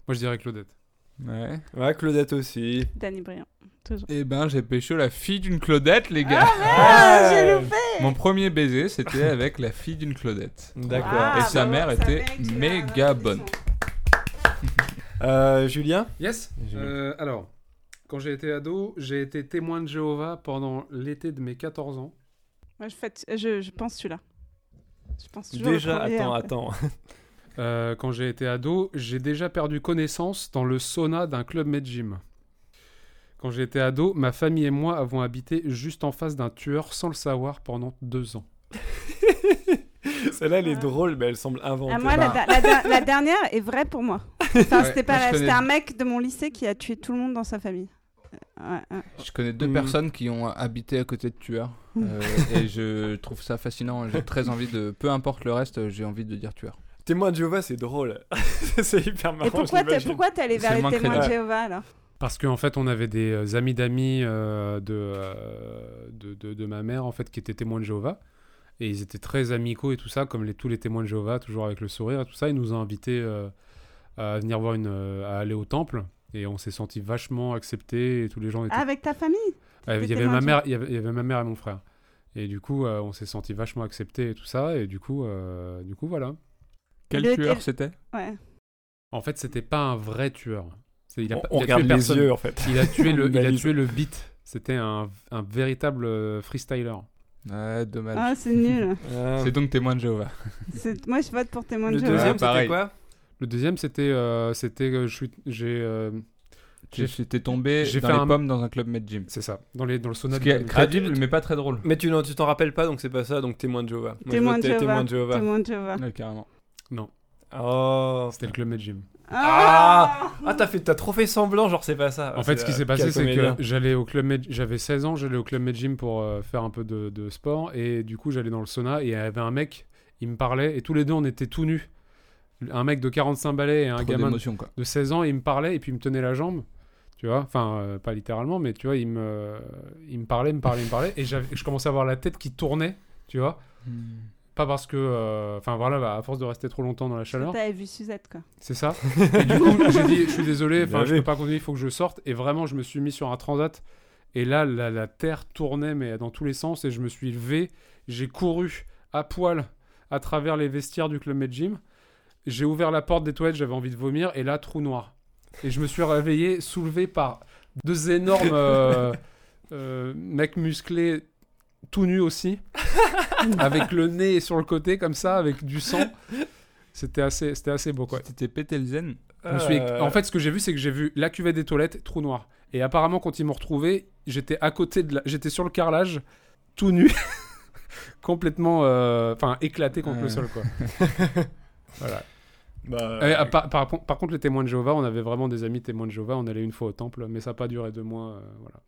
Moi, je dirais Claudette. Ouais. Ouais, Claudette aussi. Danny Briand. Toujours. Eh ben, j'ai pécho la fille d'une Claudette, les gars. Ah, j'ai Ouais. loupé Mon premier baiser, c'était avec la fille d'une Claudette. D'accord. Ah, Et sa bah mère était l'as- méga bonne. Euh, Julien Yes Euh, Alors, quand j'ai été ado, j'ai été témoin de Jéhovah pendant l'été de mes 14 ans. Moi, je, fais- je, je pense celui-là. Je pense toujours Déjà, premier, attends, en fait. attends. Euh, quand j'ai été ado, j'ai déjà perdu connaissance dans le sauna d'un club Med Gym. Quand été ado, ma famille et moi avons habité juste en face d'un tueur sans le savoir pendant deux ans. Celle-là, elle est drôle, mais elle semble inventée. Ah, moi, la, Bah. la- la- la dernière est vraie pour moi. Enfin, Ouais, c'était pas moi, je la- connais- c'était un mec de mon lycée qui a tué tout le monde dans sa famille. Ouais, ouais. Je connais deux Hmm. personnes qui ont habité à côté de tueurs. euh, et je trouve ça fascinant. J'ai très envie de. Peu importe le reste, j'ai envie de dire tueur. Témoin de Jéhovah, c'est drôle. c'est hyper marrant. Et pourquoi t'es l'imagine. pourquoi t'es allé vers les moins témoins de. Jéhovah alors? Parce qu'en fait, on avait des euh, amis d'amis euh, de, euh, de, de, de ma mère, en fait, qui étaient témoins de Jéhovah. Et ils étaient très amicaux et tout ça, comme les, tous les témoins de Jéhovah, toujours avec le sourire et tout ça. Ils nous ont invités euh, à venir voir une, à aller au temple. Et on s'est senti vachement acceptés. Et tous les gens étaient Ah, Avec ta famille? Euh, il y avait ma mère, il y avait, il y avait ma mère et mon frère. Et du coup, euh, on s'est senti vachement acceptés et tout ça. Et du coup, euh, du coup, voilà. Quel Le- tueur c'était? Ouais. En fait, c'était pas un vrai tueur. Il a, On, il a regarde tué les personne. yeux, en fait. Il a tué le, il a tué le beat. C'était un, un véritable euh, freestyler. Ouais, dommage. Ah, c'est nul. C'est donc témoin de Jéhovah. Moi, je vote pour témoin de le Jéhovah. deuxième, Ouais, c'était quoi Le deuxième, c'était, euh, c'était, euh, j'ai, euh, J'étais tombé j'ai dans fait les un- pommes dans un club med gym. c'est ça, dans les, dans le sauna. Qui crédible, mais pas très drôle. Mais tu t'en rappelles pas, donc c'est pas ça, donc témoin de Jéhovah. Moi, je Témoin de Jéhovah. témoin de Jéhovah. Témoin de Jéhovah. Ouais, carrément. Non, Oh. c'était le club Med Gym. Ah Ah, t'as fait, t'as trop fait semblant, genre c'est pas ça. En fait, c'est, ce qui euh, s'est passé, c'est que j'allais au club Med, j'avais 16 ans, j'allais au club Med Gym pour euh, faire un peu de, de sport, et du coup, j'allais dans le sauna, et il y avait un mec, il me parlait, et tous les deux, on était tout nus. Un mec de 45 balais et un Trop gamin quoi. de 16 ans, il me parlait et puis il me tenait la jambe. Tu vois, enfin, euh, pas littéralement, mais tu vois, il me, il me parlait, me parlait, me parlait, et je commençais à avoir la tête qui tournait, tu vois. Pas parce que, euh, enfin voilà, bah, à force de rester trop longtemps dans la chaleur, T'avais vu Suzette, quoi. c'est ça. Et du coup, j'ai dit, je suis désolé, enfin, Bien je peux pas continuer, il faut que je sorte. Et vraiment, je me suis mis sur un transat, et là, la, la terre tournait, mais dans tous les sens, et je me suis levé, j'ai couru à poil à travers les vestiaires du Club Med Gym. J'ai ouvert la porte des toilettes, j'avais envie de vomir, et là, trou noir. Et je me suis réveillé, soulevé par deux énormes euh, euh, mecs musclés, tout nus aussi, avec le nez sur le côté, comme ça, avec du sang. C'était assez, c'était assez beau, quoi. Tu t'étais pété le zen. Je me suis- Euh, En fait, ce que j'ai vu, c'est que j'ai vu la cuvette des toilettes, trou noir. Et apparemment, quand ils m'ont retrouvé, j'étais à côté de la... J'étais sur le carrelage, tout nu, complètement... euh, Enfin, éclaté contre le sol, quoi. voilà. bah, Et, ah, par, par, par contre, les témoins de Jéhovah, on avait vraiment des amis témoins de Jéhovah. On allait une fois au temple, mais ça n'a pas duré deux mois. euh, voilà.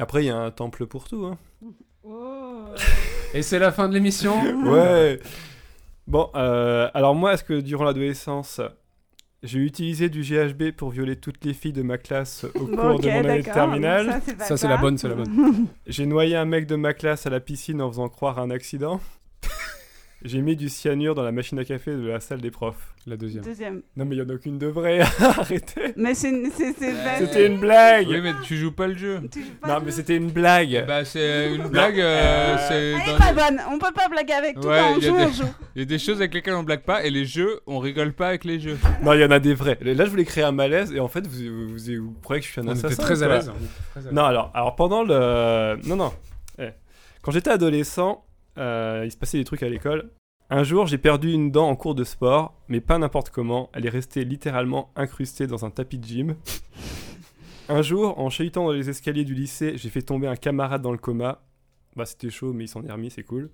Après, il y a un temple pour tout. Hein. Oh. Et c'est la fin de l'émission. Ouais. Bon, euh, alors moi, est-ce que durant l'adolescence, j'ai utilisé du GHB pour violer toutes les filles de ma classe au Bon, cours de mon année de terminale Ça, c'est la bonne, c'est la bonne. J'ai noyé un mec de ma classe à la piscine en faisant croire à un accident. J'ai mis du cyanure dans la machine à café de la salle des profs. La deuxième. Deuxième. Non mais il y en a aucune de vraie, arrêtez Mais c'est. C'était une blague Oui, mais tu joues pas le jeu. Tu joues pas Non le mais c'était une blague Bah, c'est une blague. euh, c'est Elle est pas les- bonne. On peut pas blaguer avec tout. Ouais, on il y a joue, des- on joue. Il y a des choses avec lesquelles on blague pas et les jeux, on rigole pas avec les jeux. Non, il y en a des vrais. Là, je voulais créer un malaise et en fait, vous, vous, vous, vous croyez que je suis un On assassin était très à quoi. l'aise. on était très à l'aise. Non, alors, alors pendant le... Non, non. Eh. Quand j'étais adolescent, euh, il se passait des trucs à l'école. Un jour, j'ai perdu une dent en cours de sport, mais pas n'importe comment. Elle est restée littéralement incrustée dans un tapis de gym. Un jour, en chahutant dans les escaliers du lycée, j'ai fait tomber un camarade dans le coma. Bah, c'était chaud, mais il s'en est remis, c'est cool.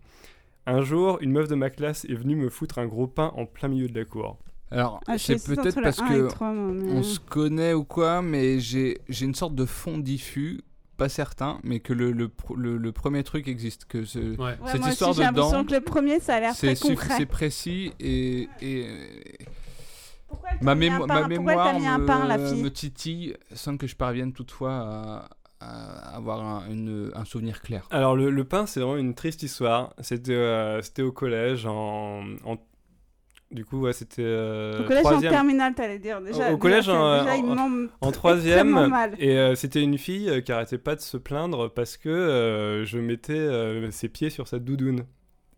Un jour, une meuf de ma classe est venue me foutre un gros pain en plein milieu de la cour. Alors, Ah, c'est peut-être parce 1 et que le 3, moi, mais- on se connaît ou quoi, mais j'ai j'ai une sorte de fond diffus, pas certain, mais que le, le, pr- le- le premier truc existe. Que ce- Ouais. Ouais, cette moi histoire aussi, de dents, que le premier, ça a l'air très concret. c'est précis et, et Pourquoi ma, mis un mémo- pain? Ma mémoire un pain, la me, fille? me titille sans que je parvienne toutefois à, à avoir un, une- un souvenir clair. Alors, le, le pain, c'est vraiment une triste histoire. C'était euh, c'était au collège, en, en- Du coup, ouais, c'était. euh, Au collège, troisième. en terminale, t'allais dire. Déjà, Au- au collège, déjà, en- déjà, troisième, et euh, c'était une fille euh, qui arrêtait pas de se plaindre parce que euh, je mettais ses pieds sur sa doudoune.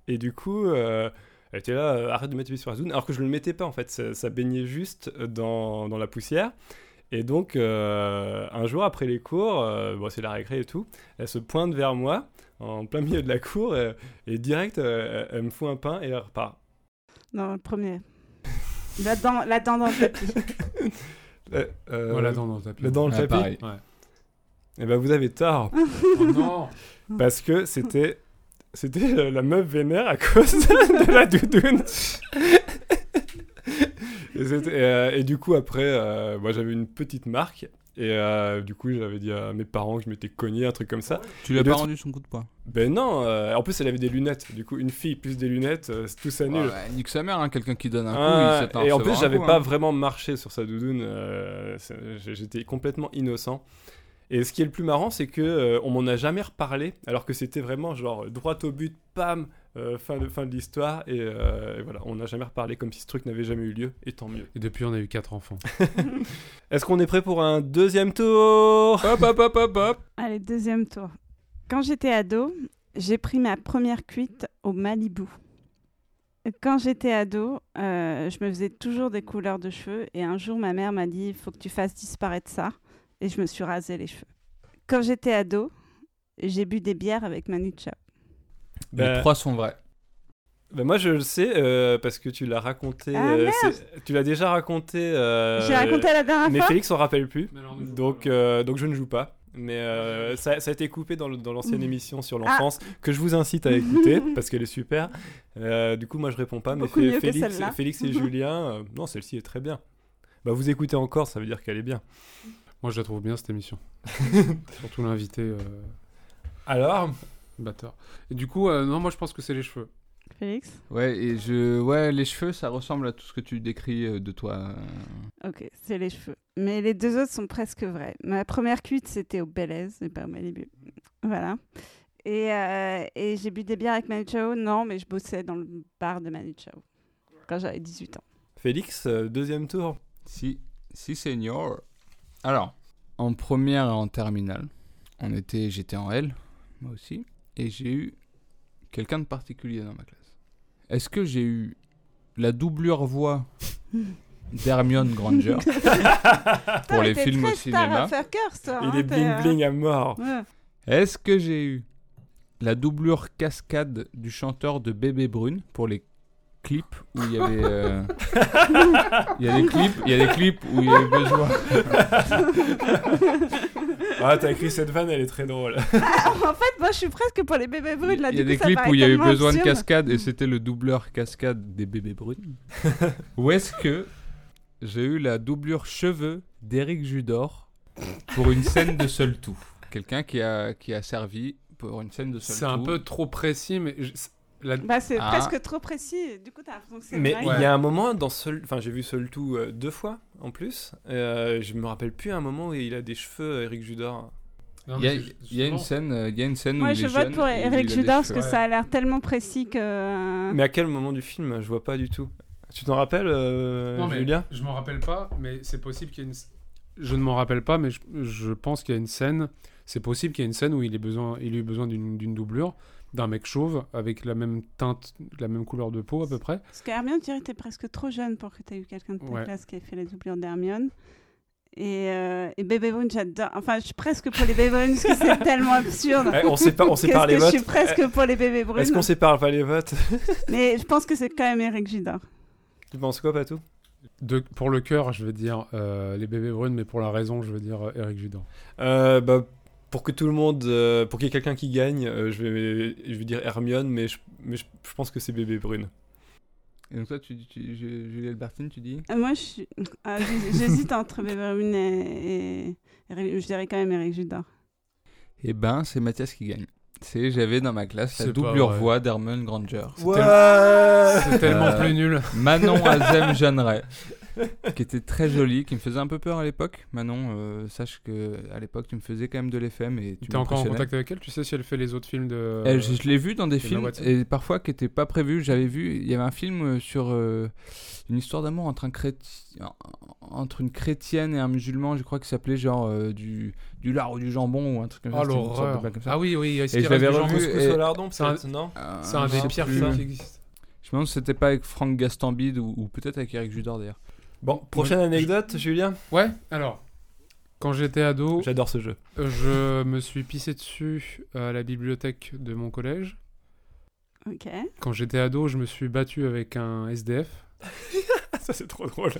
Et du coup, elle était là, arrête de mettre tes pieds sur la doudoune, alors que je le mettais pas en fait, ça, ça baignait juste dans, dans la poussière. Et donc, un jour après les cours, bon, c'est la récré et tout, elle se pointe vers moi, en plein milieu de la cour, et, et direct, elle, elle me fout un pain et elle repart. Non, le premier. La dent, la dent dans le tapis. Euh, euh, Voilà, dans le tapis. le- dans le Ouais, tapis. Ouais. Eh ben, vous avez tort. Oh non Parce que c'était c'était la meuf vénère à cause de la doudoune. et, c'était- et, euh, et du coup après, euh, moi j'avais une petite marque et euh, du coup j'avais dit à mes parents que je m'étais cogné un truc comme ça. Tu lui as Et pas rendu son coup de poing? Ben non, euh, en plus elle avait des lunettes. Du coup une fille plus des lunettes, euh, c'est tout ça nul. Ouais, Nique sa mère, hein, quelqu'un qui donne un coup, Ah, il s'attend à et en plus, j'avais coup, pas hein. vraiment marché sur sa doudoune. euh, J'étais complètement innocent. Et ce qui est le plus marrant, c'est que euh, on m'en a jamais reparlé, alors que c'était vraiment genre droit au but, pam, euh, fin de fin de l'histoire. Et, euh, et voilà, on n'a jamais reparlé comme si ce truc n'avait jamais eu lieu. Et tant mieux. Et depuis, on a eu 4 enfants. Est-ce qu'on est prêt pour un deuxième tour? Hop, hop, hop, hop, hop. Allez, deuxième tour. Quand j'étais ado, j'ai pris ma première cuite au Malibu. Quand j'étais ado, euh, je me faisais toujours des couleurs de cheveux et un jour ma mère m'a dit il faut que tu fasses disparaître ça et je me suis rasé les cheveux. Quand j'étais ado, j'ai bu des bières avec Manu Chao. Les Bah, trois sont vrais. Ben moi je le sais euh, parce que tu l'as raconté. Ah, euh, c'est- tu l'as déjà raconté. euh, J'ai raconté la dernière Mais fois Félix s'en rappelle plus. Mais alors, ne joue Donc, pas, euh, donc je ne joue pas. Mais euh, ça, ça a été coupé dans le- dans l'ancienne émission sur Ah. l'enfance que je vous incite à écouter parce qu'elle est super. Euh, du coup, moi je réponds pas. Mais Beaucoup mieux que Félix, celle-là. Félix et Julien, euh, non, celle-ci est très bien. Bah, vous écoutez encore, ça veut dire qu'elle est bien. Moi, je la trouve bien, cette émission. Surtout l'invité euh, Alors? Batteur. Et du coup, euh, non, moi, je pense que c'est les cheveux. Félix? Ouais, et je... ouais, les cheveux, ça ressemble à tout ce que tu décris euh, de toi. Ok, c'est les cheveux. Mais les deux autres sont presque vrais. Ma première cuite, c'était au Belize et pas au Malibu. Voilà. Et, euh, et j'ai bu des bières avec Manu Chao. Non, mais je bossais dans le bar de Manu Chao quand j'avais 18 ans. Félix, deuxième tour. Si, si, senior. Alors, en première et en terminale, on était, j'étais en L, moi aussi, et j'ai eu quelqu'un de particulier dans ma classe. Est-ce que j'ai eu la doublure voix d'Hermione Granger pour les films au cinéma Il hein, est bling bling à mort. Est-ce que j'ai eu la doublure cascade du chanteur de Bébé Brune pour les clips où il y avait euh, il y a des clips il y a des clips où il y avait besoin Ah, t'as écrit cette vanne, elle est très drôle. en fait, moi, je suis presque pour les bébés brunes. Là, il y a du des coup, ça clips paraît où il y a eu tellement besoin de absurde. cascade et c'était le doubleur cascade des bébés brunes ou est-ce que j'ai eu la doublure cheveux d'Éric Judor pour une scène de seul tout? Quelqu'un qui a qui a servi pour une scène de seul tout C'est un peu trop précis, mais je- la- Bah, c'est Ah. presque trop précis. Du coup, c'est Mais il Ouais. y a un moment dans Seul, enfin j'ai vu Seul tout euh, deux fois en plus. Euh, je me rappelle plus un moment où il a des cheveux, Eric Judor. Non, il y a, mais c'est- il y a une scène euh, il y a une scène Moi, où je vote pour Eric Judor parce que ça a l'air tellement précis que. Mais à quel moment du film? Je vois pas du tout. Tu t'en rappelles, euh, Non, mais Julien je m'en rappelle pas, mais c'est possible qu'il y ait une. Je ne m'en rappelle pas, mais je, je pense qu'il y a une scène. C'est possible qu'il y ait une scène où il ait besoin, il a eu besoin d'une d'une doublure d'un mec chauve avec la même teinte, la même couleur de peau à peu près. Parce qu'Hermione, tu dirais que t'es presque trop jeune pour que t'aies eu quelqu'un de ta Ouais. classe qui ait fait les doublures d'Hermione. Et, euh, et Bébé Brune, j'adore. Enfin, je suis presque pour les Bébés Brunes parce que c'est tellement absurde. Eh, on sépare, on sépare les je votes. suis presque pour les Bébés Est-ce qu'on sépare pas les votes? Mais je pense que c'est quand même Eric Judor. Tu penses quoi, Patou? De, pour le cœur, je veux dire euh, les bébés brunes, mais pour la raison, je veux dire euh, Eric Judor. Euh, bah, pour que tout le monde, euh, pour qu'il y ait quelqu'un qui gagne, euh, je vais, je vais dire Hermione, mais je, mais je, je pense que c'est bébé brune. Et donc toi, tu, tu, Ju- Julie Albertine, tu dis? Euh, Moi, ah, j'hés- j'hésite entre Bébé Brune et, Je dirais quand même Eric Judor. Eh ben, c'est Mathias qui gagne. C'est j'avais dans ma classe la doublure voix d'Hermione Granger. C'est tellement Euh, plus nul. Manon Azem Jeanneret, qui était très jolie, qui me faisait un peu peur à l'époque. Manon, euh, sache que à l'époque, tu me faisais quand même de l'FM et tu T'es encore en contact avec elle? Tu sais si elle fait les autres films de. Elle, je, je l'ai vu dans des films et parfois qui n'étaient pas prévus. J'avais vu, il y avait un film euh, sur euh, une histoire d'amour entre un chrétien, entre une chrétienne et un musulman. Je crois qu'il s'appelait genre euh, du du lard ou du jambon ou un truc comme ça. Oh c'était une sorte de comme ça. Ah oui, oui. Et je l'avais revu C'est un- peut-être, non? Euh, C'est un je des pires films qui existent. Je me demande si c'était pas avec Franck Gastambide ou, ou peut-être avec Eric Judor d'ailleurs. Bon, prochaine anecdote, Julien Ouais, alors. Quand j'étais ado, J'adore ce jeu. je me suis pissé dessus à la bibliothèque de mon collège. Ok. Quand j'étais ado, je me suis battu avec un SDF. Ça, c'est trop drôle.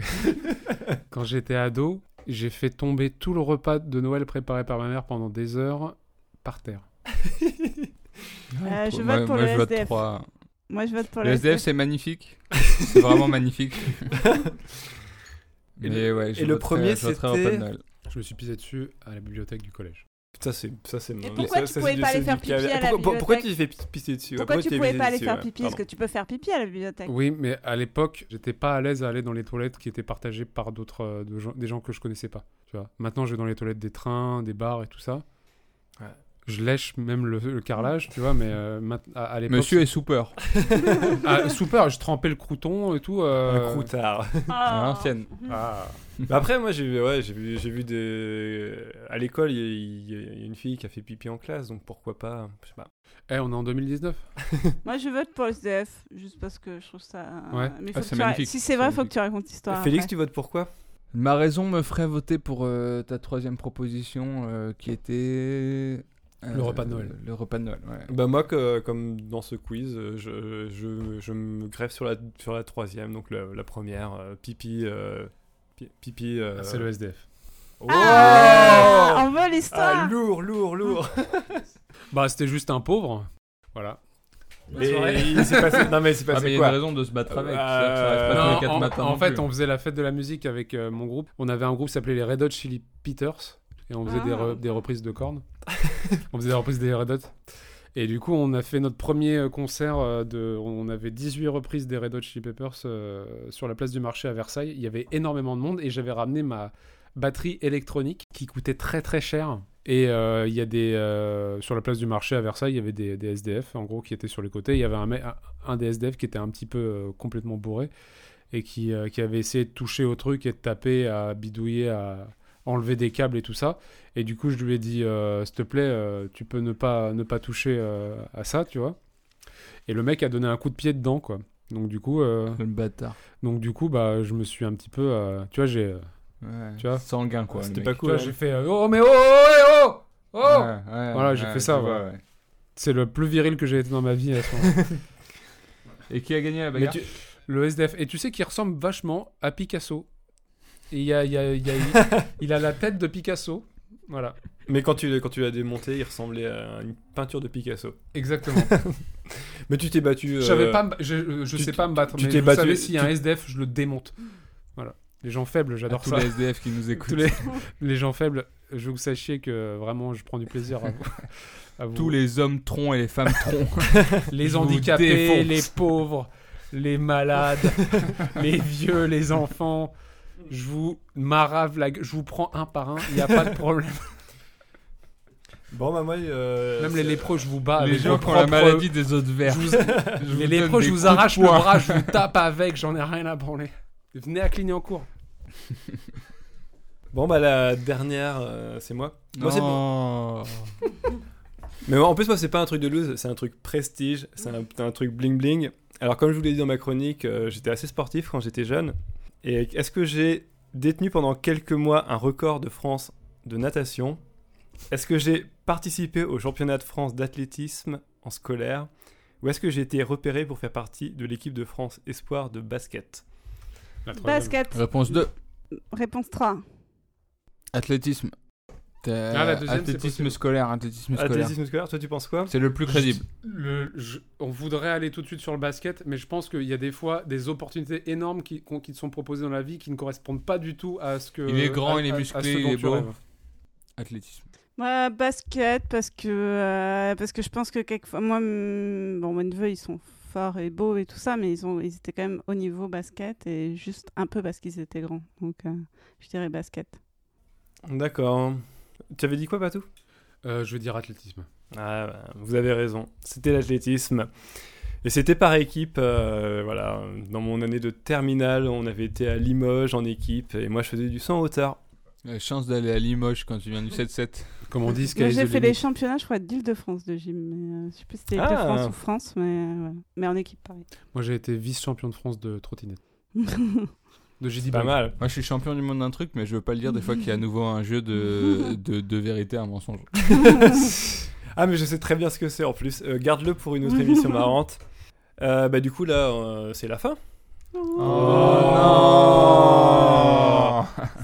Quand j'étais ado, j'ai fait tomber tout le repas de Noël préparé par ma mère pendant des heures par terre. Euh, je moi, vote pour moi, le je vote SDF. Moi, je vote pour Le le SDF, c'est magnifique. c'est vraiment magnifique. Et ouais, je et le premier, c'était-. Je me suis pissé dessus à la bibliothèque du collège. Ça, c'est ça, c'est. Et mon- pourquoi ça, tu ça, pouvais pas aller faire pipi à la Pourquoi, pourquoi tu bibliothèque fais pisser dessus? Pourquoi tu pouvais pas aller faire pipi? Parce que tu peux faire pipi à la bibliothèque. Oui, mais à l'époque, j'étais pas à l'aise à aller dans les toilettes qui étaient partagées par d'autres euh, des gens que je connaissais pas. Tu vois. Maintenant, je vais dans les toilettes des trains, des bars et tout ça. Je lèche même le, le carrelage, tu vois, mais euh, à, à l'époque. Monsieur est soupeur. Ah, super, je trempais le crouton et tout. euh, Un croutard. À Ah. l'ancienne. Ah. Mais après, moi, j'ai vu, ouais, j'ai vu, j'ai vu des. À l'école, il y, a- y y une fille qui a fait pipi en classe, donc pourquoi pas Je sais pas. Eh, on est en 2019. Moi, je vote pour le SDF, juste parce que je trouve ça. Ouais. Mais Ah, faut c'est que tu magnifique. Si c'est vrai, faut que tu racontes l'histoire. Félix, après. tu votes pourquoi Ma raison me ferait voter pour euh, ta troisième proposition euh, qui était. Euh, Le repas de Noël. Le repas de Noël, ouais. Bah moi, que- comme dans ce quiz, euh, je, je, je me greffe sur la, sur la troisième, donc la, la première, euh, pipi... euh, pi- pipi... euh, C'est le SDF. Oh Ah, on veut Ah, l'histoire. lourd, lourd, lourd Bah, c'était juste un pauvre. Voilà. Mais il s'est passé... Non mais il s'est Ah, mais passé il y a quoi une raison de se battre avec. Euh, ça Non, les en, fait, plus. on faisait la fête de la musique avec euh, mon groupe. On avait un groupe qui s'appelait les Red Hot Chili Peters. Et on faisait des, Ah. re- des reprises de cornes. on faisait des reprises des Red Hot. Et du coup, on a fait notre premier euh, concert. euh, de, on avait 18 reprises des Red Hot Chili Peppers euh, sur la place du marché à Versailles. Il y avait énormément de monde et j'avais ramené ma batterie électronique qui coûtait très très cher. Et euh, il y a des euh, sur la place du marché à Versailles, il y avait des, des SDF en gros qui étaient sur les côtés. Il y avait un, un, des SDF qui était un petit peu complètement bourré et qui, qui avait essayé de toucher au truc et de taper, à bidouiller, à enlever des câbles et tout ça. Et du coup, je lui ai dit, euh, s'il te plaît, euh, tu peux ne pas, ne pas toucher euh, à ça, tu vois. Et le mec a donné un coup de pied dedans, quoi. Donc du coup, euh, Le bâtard. donc du coup, bah, je me suis un petit peu, euh, tu vois, j'ai, euh, Ouais. Tu vois Sanguin, quoi. C'était pas cool. vois, hein. j'ai fait, euh, oh mais oh, oh, oh, oh, oh Ouais, ouais, Voilà, j'ai ouais, fait ça. C'est le plus viril que j'ai été dans ma vie à ce moment. Et qui a gagné la Mais bagarre tu- le SDF. Et tu sais qu'il ressemble vachement à Picasso. Et il y a, il y a- il y a- il a la tête de Picasso. Voilà. Mais quand tu, l'as- quand tu l'as démonté, il ressemblait à une peinture de Picasso. Exactement. Mais tu t'es battu... euh, Je savais pas, je, je tu sais pas me battre. tu mais t'es vous battu- savez, s'il y a un SDF, je le démonte. Voilà. Les gens faibles, j'adore tous ça. les SDF qui nous écoutent. Tous les, les gens faibles, je veux que vous sachiez que vraiment, je prends du plaisir à vous. à vous- Tous les hommes troncs et les femmes troncs. les je handicapés, les pauvres, les malades, les vieux, les enfants. Je vous marave la gueule. Je vous prends un par un, il n'y a pas de problème. Bon, bah moi... euh, Même les lépreux, je vous bats. les avec gens vos qui ont la propres- maladie des autres verts. Je vous- Je vous Les donne lépreux, des je vous de arrache le poing. bras, je vous tape avec, j'en ai rien à branler. Venez à Clignancourt. Bon, bah la dernière, euh, c'est moi. Moi, c'est Non. Mais en plus, moi, c'est pas un truc de loose, c'est un truc prestige, c'est un, un truc bling bling. Alors, comme je vous l'ai dit dans ma chronique, euh, j'étais assez sportif quand j'étais jeune. Et est-ce que j'ai détenu pendant quelques mois un record de France de natation? Est-ce que j'ai participé au championnat de France d'athlétisme en scolaire? Ou est-ce que j'ai été repéré pour faire partie de l'équipe de France Espoir de basket? La. Basket. Réponse 2. Réponse 3. Athlétisme. T'es- Ah, la deuxième, c'est athlétisme possible. scolaire, athlétisme scolaire. Athlétisme scolaire, toi tu penses quoi? C'est le plus crédible. Le- je- on voudrait aller tout de suite sur le basket, mais je pense qu'il y a des fois des opportunités énormes qui, qu'on- qui te sont proposées dans la vie qui ne correspondent pas du tout à ce que. Il est grand, à- il est à- à musclé, ce dont il est tu beau. rêves. Athlétisme. Moi, basket, parce que, euh, parce que je pense que quelquefois, moi, bon, mon neveu, ils sont forts et beaux et tout ça, mais ils, ont, ils étaient quand même au niveau basket et juste un peu parce qu'ils étaient grands. Donc, euh, je dirais basket. D'accord. Tu avais dit quoi, Patou? Euh, je veux dire athlétisme. Ah, bah, vous avez raison. C'était l'athlétisme. Et c'était par équipe. euh, voilà. Dans mon année de terminale, on avait été à Limoges en équipe. Et moi, je faisais du 100 hauteur. La chance d'aller à Limoges quand tu viens du 7-7. Comme on dit, Moi, j'ai fait les championnats, je crois, d'Île-de-France de gym. Mais, euh, je sais plus si c'était Ah. Île-de-France ou France, mais, euh, mais en équipe, pareil. Moi, j'ai été vice-champion de France de trottinette. De JD pas mal. Moi, je suis champion du monde d'un truc, mais je veux pas le dire des fois qu'il y a à nouveau un jeu de, de, de vérité, un mensonge. Ah, mais je sais très bien ce que c'est en plus. Euh, Garde-le pour une autre émission marrante. Euh, bah, du coup, là, euh, c'est la fin. Oh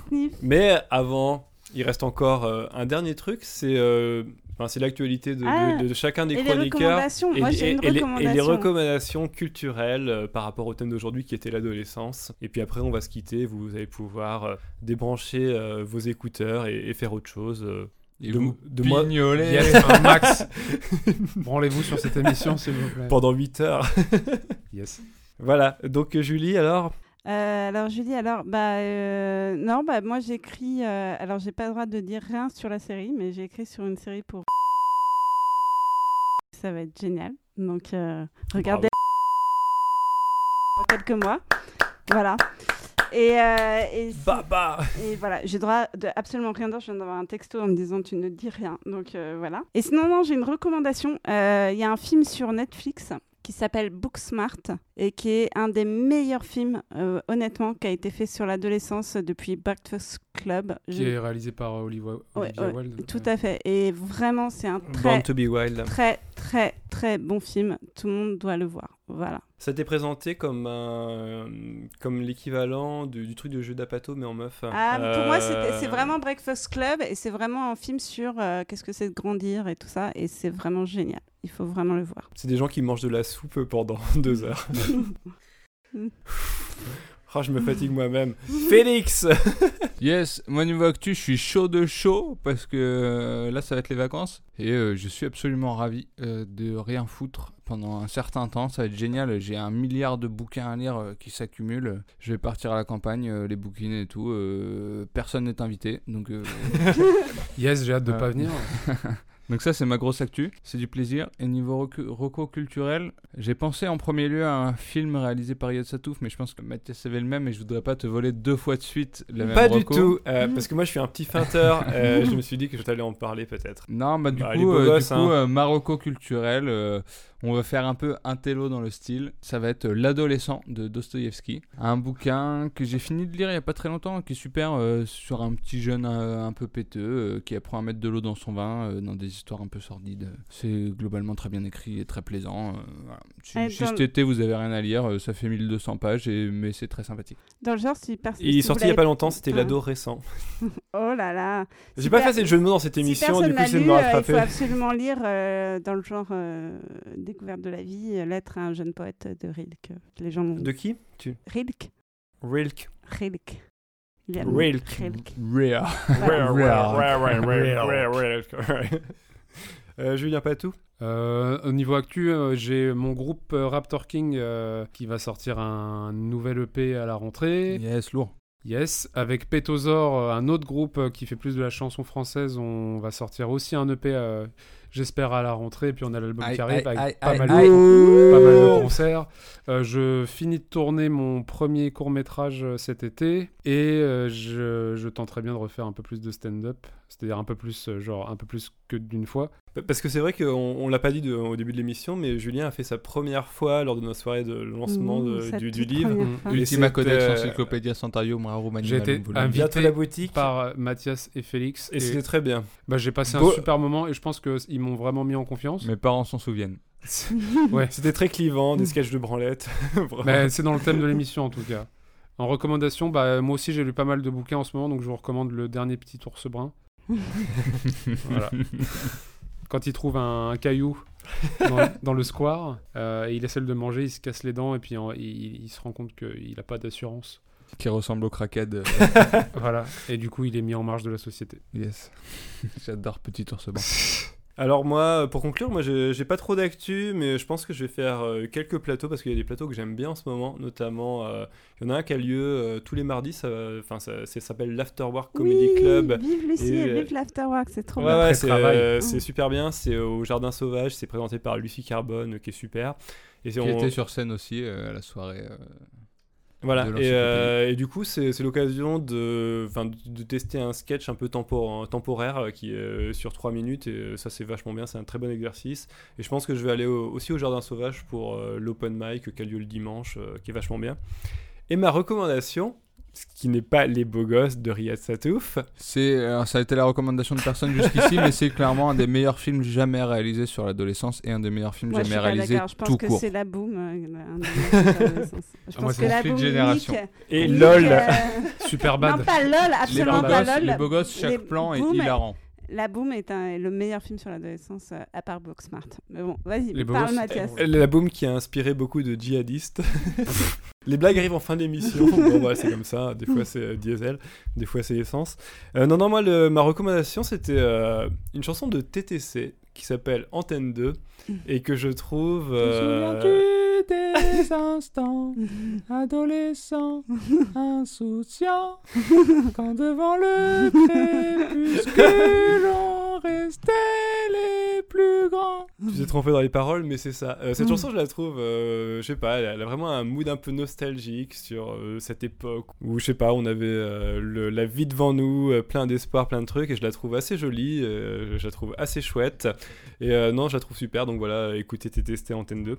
Sniff. Mais avant, il reste encore euh, un dernier truc. C'est euh, enfin, c'est l'actualité de, Ah. de chacun des Et les chroniqueurs. recommandations, Et, moi les- j'ai une et les- et recommandation. les recommandations culturelles euh, par rapport au thème d'aujourd'hui qui était l'adolescence. Et puis après, on va se quitter. Vous allez pouvoir euh, débrancher euh, vos écouteurs et, et faire autre chose. euh, Et de, vous de moi. Yes, un max. Branlez-vous sur cette émission, s'il vous plaît. pendant 8 heures. Yes. voilà. Donc, Julie, alors? Euh, alors Julie, alors bah euh, non, bah moi j'écris. euh, alors j'ai pas le droit de dire rien sur la série, mais j'ai écrit sur une série pour. Ça va être génial. Donc regardez dans quelques mois. Voilà. Et, et, Baba et voilà, j'ai droit de absolument rien dire. Je viens d'avoir un texto en me disant tu ne dis rien. Donc voilà. Et sinon, non, j'ai une recommandation. Il y a un film sur Netflix qui s'appelle Booksmart et qui est un des meilleurs films, euh, honnêtement, qui a été fait sur l'adolescence depuis Breakfast Club. Je- Qui est réalisé par euh, Olivia, Ouais, Olivia ouais, Wilde. Tout à fait. Et vraiment, c'est un Born très, to be Wild. très, très, très bon film. Tout le monde doit le voir. Voilà. Ça t'est présenté comme un, comme l'équivalent du, du truc de jeu d'Apato mais en meuf. Ah, pour moi, c'était- Euh, c'est vraiment Breakfast Club et c'est vraiment un film sur euh, qu'est-ce que c'est de grandir et tout ça. Et c'est vraiment génial. Il faut vraiment le voir. C'est des gens qui mangent de la soupe pendant deux heures. oh, je me fatigue moi-même. Félix Yes, moi niveau actu, je suis chaud de chaud parce que euh, là ça va être les vacances et euh, je suis absolument ravi euh, de rien foutre pendant un certain temps. Ça va être génial. J'ai un milliard de bouquins à lire euh, qui s'accumulent. Je vais partir à la campagne, euh, les bouquiner et tout. euh, personne n'est invité, donc euh, Yes, j'ai hâte de Euh, pas venir. Donc ça c'est ma grosse actu, c'est du plaisir. Et niveau reco culturel, j'ai pensé en premier lieu à un film réalisé par Yad Satouf, mais je pense que Mathias savait le même et je voudrais pas te voler deux fois de suite la même Pas du tout, euh, parce que moi je suis un petit feinteur. euh, je me suis dit que je t'allais en parler peut-être. Non, bah du Bah, coup, euh, du hein. coup culturel, euh, on va faire un peu un télo dans le style. Ça va être L'adolescent de Dostoïevski, un bouquin que j'ai fini de lire il y a pas très longtemps, qui est super euh, sur un petit jeune euh, un peu péteux euh, qui apprend à mettre de l'eau dans son vin euh, dans des histoires un peu sordides. C'est globalement très bien écrit et très plaisant. euh, voilà. Si, Et si dans- cet été vous avez rien à lire, euh, ça fait 1200 pages, et, mais c'est très sympathique. Dans le genre, si personne. Il est sorti il y a pas longtemps, c'était l'ado récent. Oh là là. J'ai Si pas per- fait assez de jeux de mots dans cette Si émission, personne du coup c'est de me euh, il faut rattraper. absolument lire euh, dans le genre euh, découverte de la vie, euh, lettre à un jeune poète de Rilke. Les gens De qui tu Rilke. Rilke. Rilke. Rilke. Rilke. Ouais. Euh, Julien Patou Euh, au niveau actu, euh, j'ai mon groupe euh, Raptor King euh, qui va sortir un nouvel EP à la rentrée. Yes, lourd. Yes, avec Pétosaur, un autre groupe euh, qui fait plus de la chanson française, on va sortir aussi un EP, euh, j'espère à la rentrée, puis on a l'album qui arrive avec pas, mal de, concerts. concert. Euh, je finis de tourner mon premier court métrage euh, cet été et euh, je, je tenterai bien de refaire un peu plus de stand-up, c'est-à-dire un peu plus, euh, genre un peu plus que d'une fois. Parce que c'est vrai qu'on on l'a pas dit de- au début de l'émission, mais Julien a fait sa première fois lors de nos soirées de lancement Mmh, de- du, livre. Mm. Et Ultima Codex euh, Encyclopédia Santario Roumanie J'ai été invité Bientôt la boutique. Par euh, Mathias et Félix. Et Et, c'était très bien. bah, j'ai passé Beau- un super moment et je pense qu'ils m'ont vraiment mis en confiance. Mes parents s'en souviennent. Ouais. C'était très clivant, des sketchs de branlette. Mais c'est dans le thème de l'émission en tout cas. En recommandation, bah, moi aussi j'ai lu pas mal de bouquins en ce moment, donc je vous recommande le dernier petit ours brun. Voilà. Quand il trouve un, un caillou dans, dans le square euh, et il essaie de le manger, il se casse les dents et puis en- il, il se rend compte qu'il n'a pas d'assurance. Qui ressemble au crackhead. euh, Voilà. Et du coup, il est mis en marge de la société. yes. J'adore Petit Ours Blanc. Alors moi, pour conclure, moi j'ai pas trop d'actu, mais je pense que je vais faire euh, quelques plateaux parce qu'il y a des plateaux que j'aime bien en ce moment, notamment euh, il y en a un qui a lieu euh, tous les mardis, ça, enfin ça, ça s'appelle l'Afterwork Comedy Oui, Club. Vive Lucie Et, et, euh, vive l'Afterwork, c'est trop Ouais, bien. ouais, Après c'est travail. euh, Mm. c'est super bien, c'est au Jardin Sauvage, c'est présenté par Lucie Carbone qui est super. Et c'est- Qui on- était sur scène aussi euh, à la soirée. Voilà, et, euh, et du coup, c'est l'occasion de, de, tester un sketch un peu tempor- temporaire euh, qui est euh, sur 3 minutes, et ça c'est vachement bien, c'est un très bon exercice. Et je pense que je vais aller au- aussi au Jardin Sauvage pour euh, l'open mic qui a lieu le dimanche, euh, qui est vachement bien. Et ma recommandation, ce qui n'est pas Les Beaux Gosses de Riyad Satouf, C'est, alors, ça a été la recommandation de personne jusqu'ici, mais c'est clairement un des meilleurs films jamais réalisés sur l'adolescence et un des meilleurs films Moi, jamais pas réalisés d'accord. Je pense tout que court. c'est la boom. euh. Je Ah, moi, pense c'est que la boom. génération. Nick- et Nick, LOL euh, Super Non, pas LOL, Les beaux, absolument pas gosses, LOL. les beaux gosses, chaque Les plan est hilarant. La Boom est un- le meilleur film sur l'adolescence euh, à part Booksmart. Mais bon, vas-y, parle Mathias. La boom qui a inspiré beaucoup de djihadistes. Les blagues arrivent en fin d'émission. Bon, voilà, c'est comme ça. Des fois, c'est euh, diesel, des fois, c'est essence. Euh, non, non, moi, le- ma recommandation, c'était euh, une chanson de TTC qui s'appelle Antenne 2 et que je trouve. euh, des instants adolescents insouciants quand devant le crépuscule on restait les plus grands Tu t'es trompé dans les paroles, mais c'est ça. Euh, cette Mm. chanson, je la trouve, euh, je sais pas, elle a, elle a vraiment un mood un peu nostalgique sur euh, cette époque où, je sais pas, on avait euh, le- la vie devant nous, euh, plein d'espoir, plein de trucs, et je la trouve assez jolie, euh, je la trouve assez chouette. Et euh, non, je la trouve super, donc voilà, écoutez TTST Antenne 2.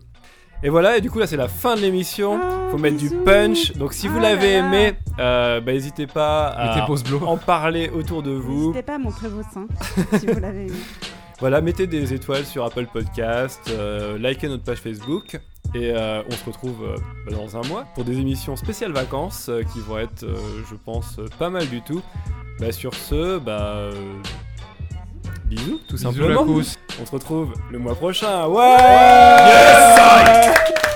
Et voilà, et du coup, là, c'est la fin de l'émission. Ah, Faut mettre du punch. Donc, si vous Ah l'avez aimé, euh, bah, n'hésitez pas à en parler autour de vous. N'hésitez pas à montrer vos seins si vous l'avez eu. Voilà, mettez des étoiles sur Apple Podcast, euh, likez notre page Facebook. Et euh, on se retrouve euh, dans un mois pour des émissions spéciales vacances euh, qui vont être, euh, je pense, euh, pas mal du tout. Bah, sur ce, bah, euh, bisous tout Bisous simplement. On se retrouve le mois prochain. Ouais, Il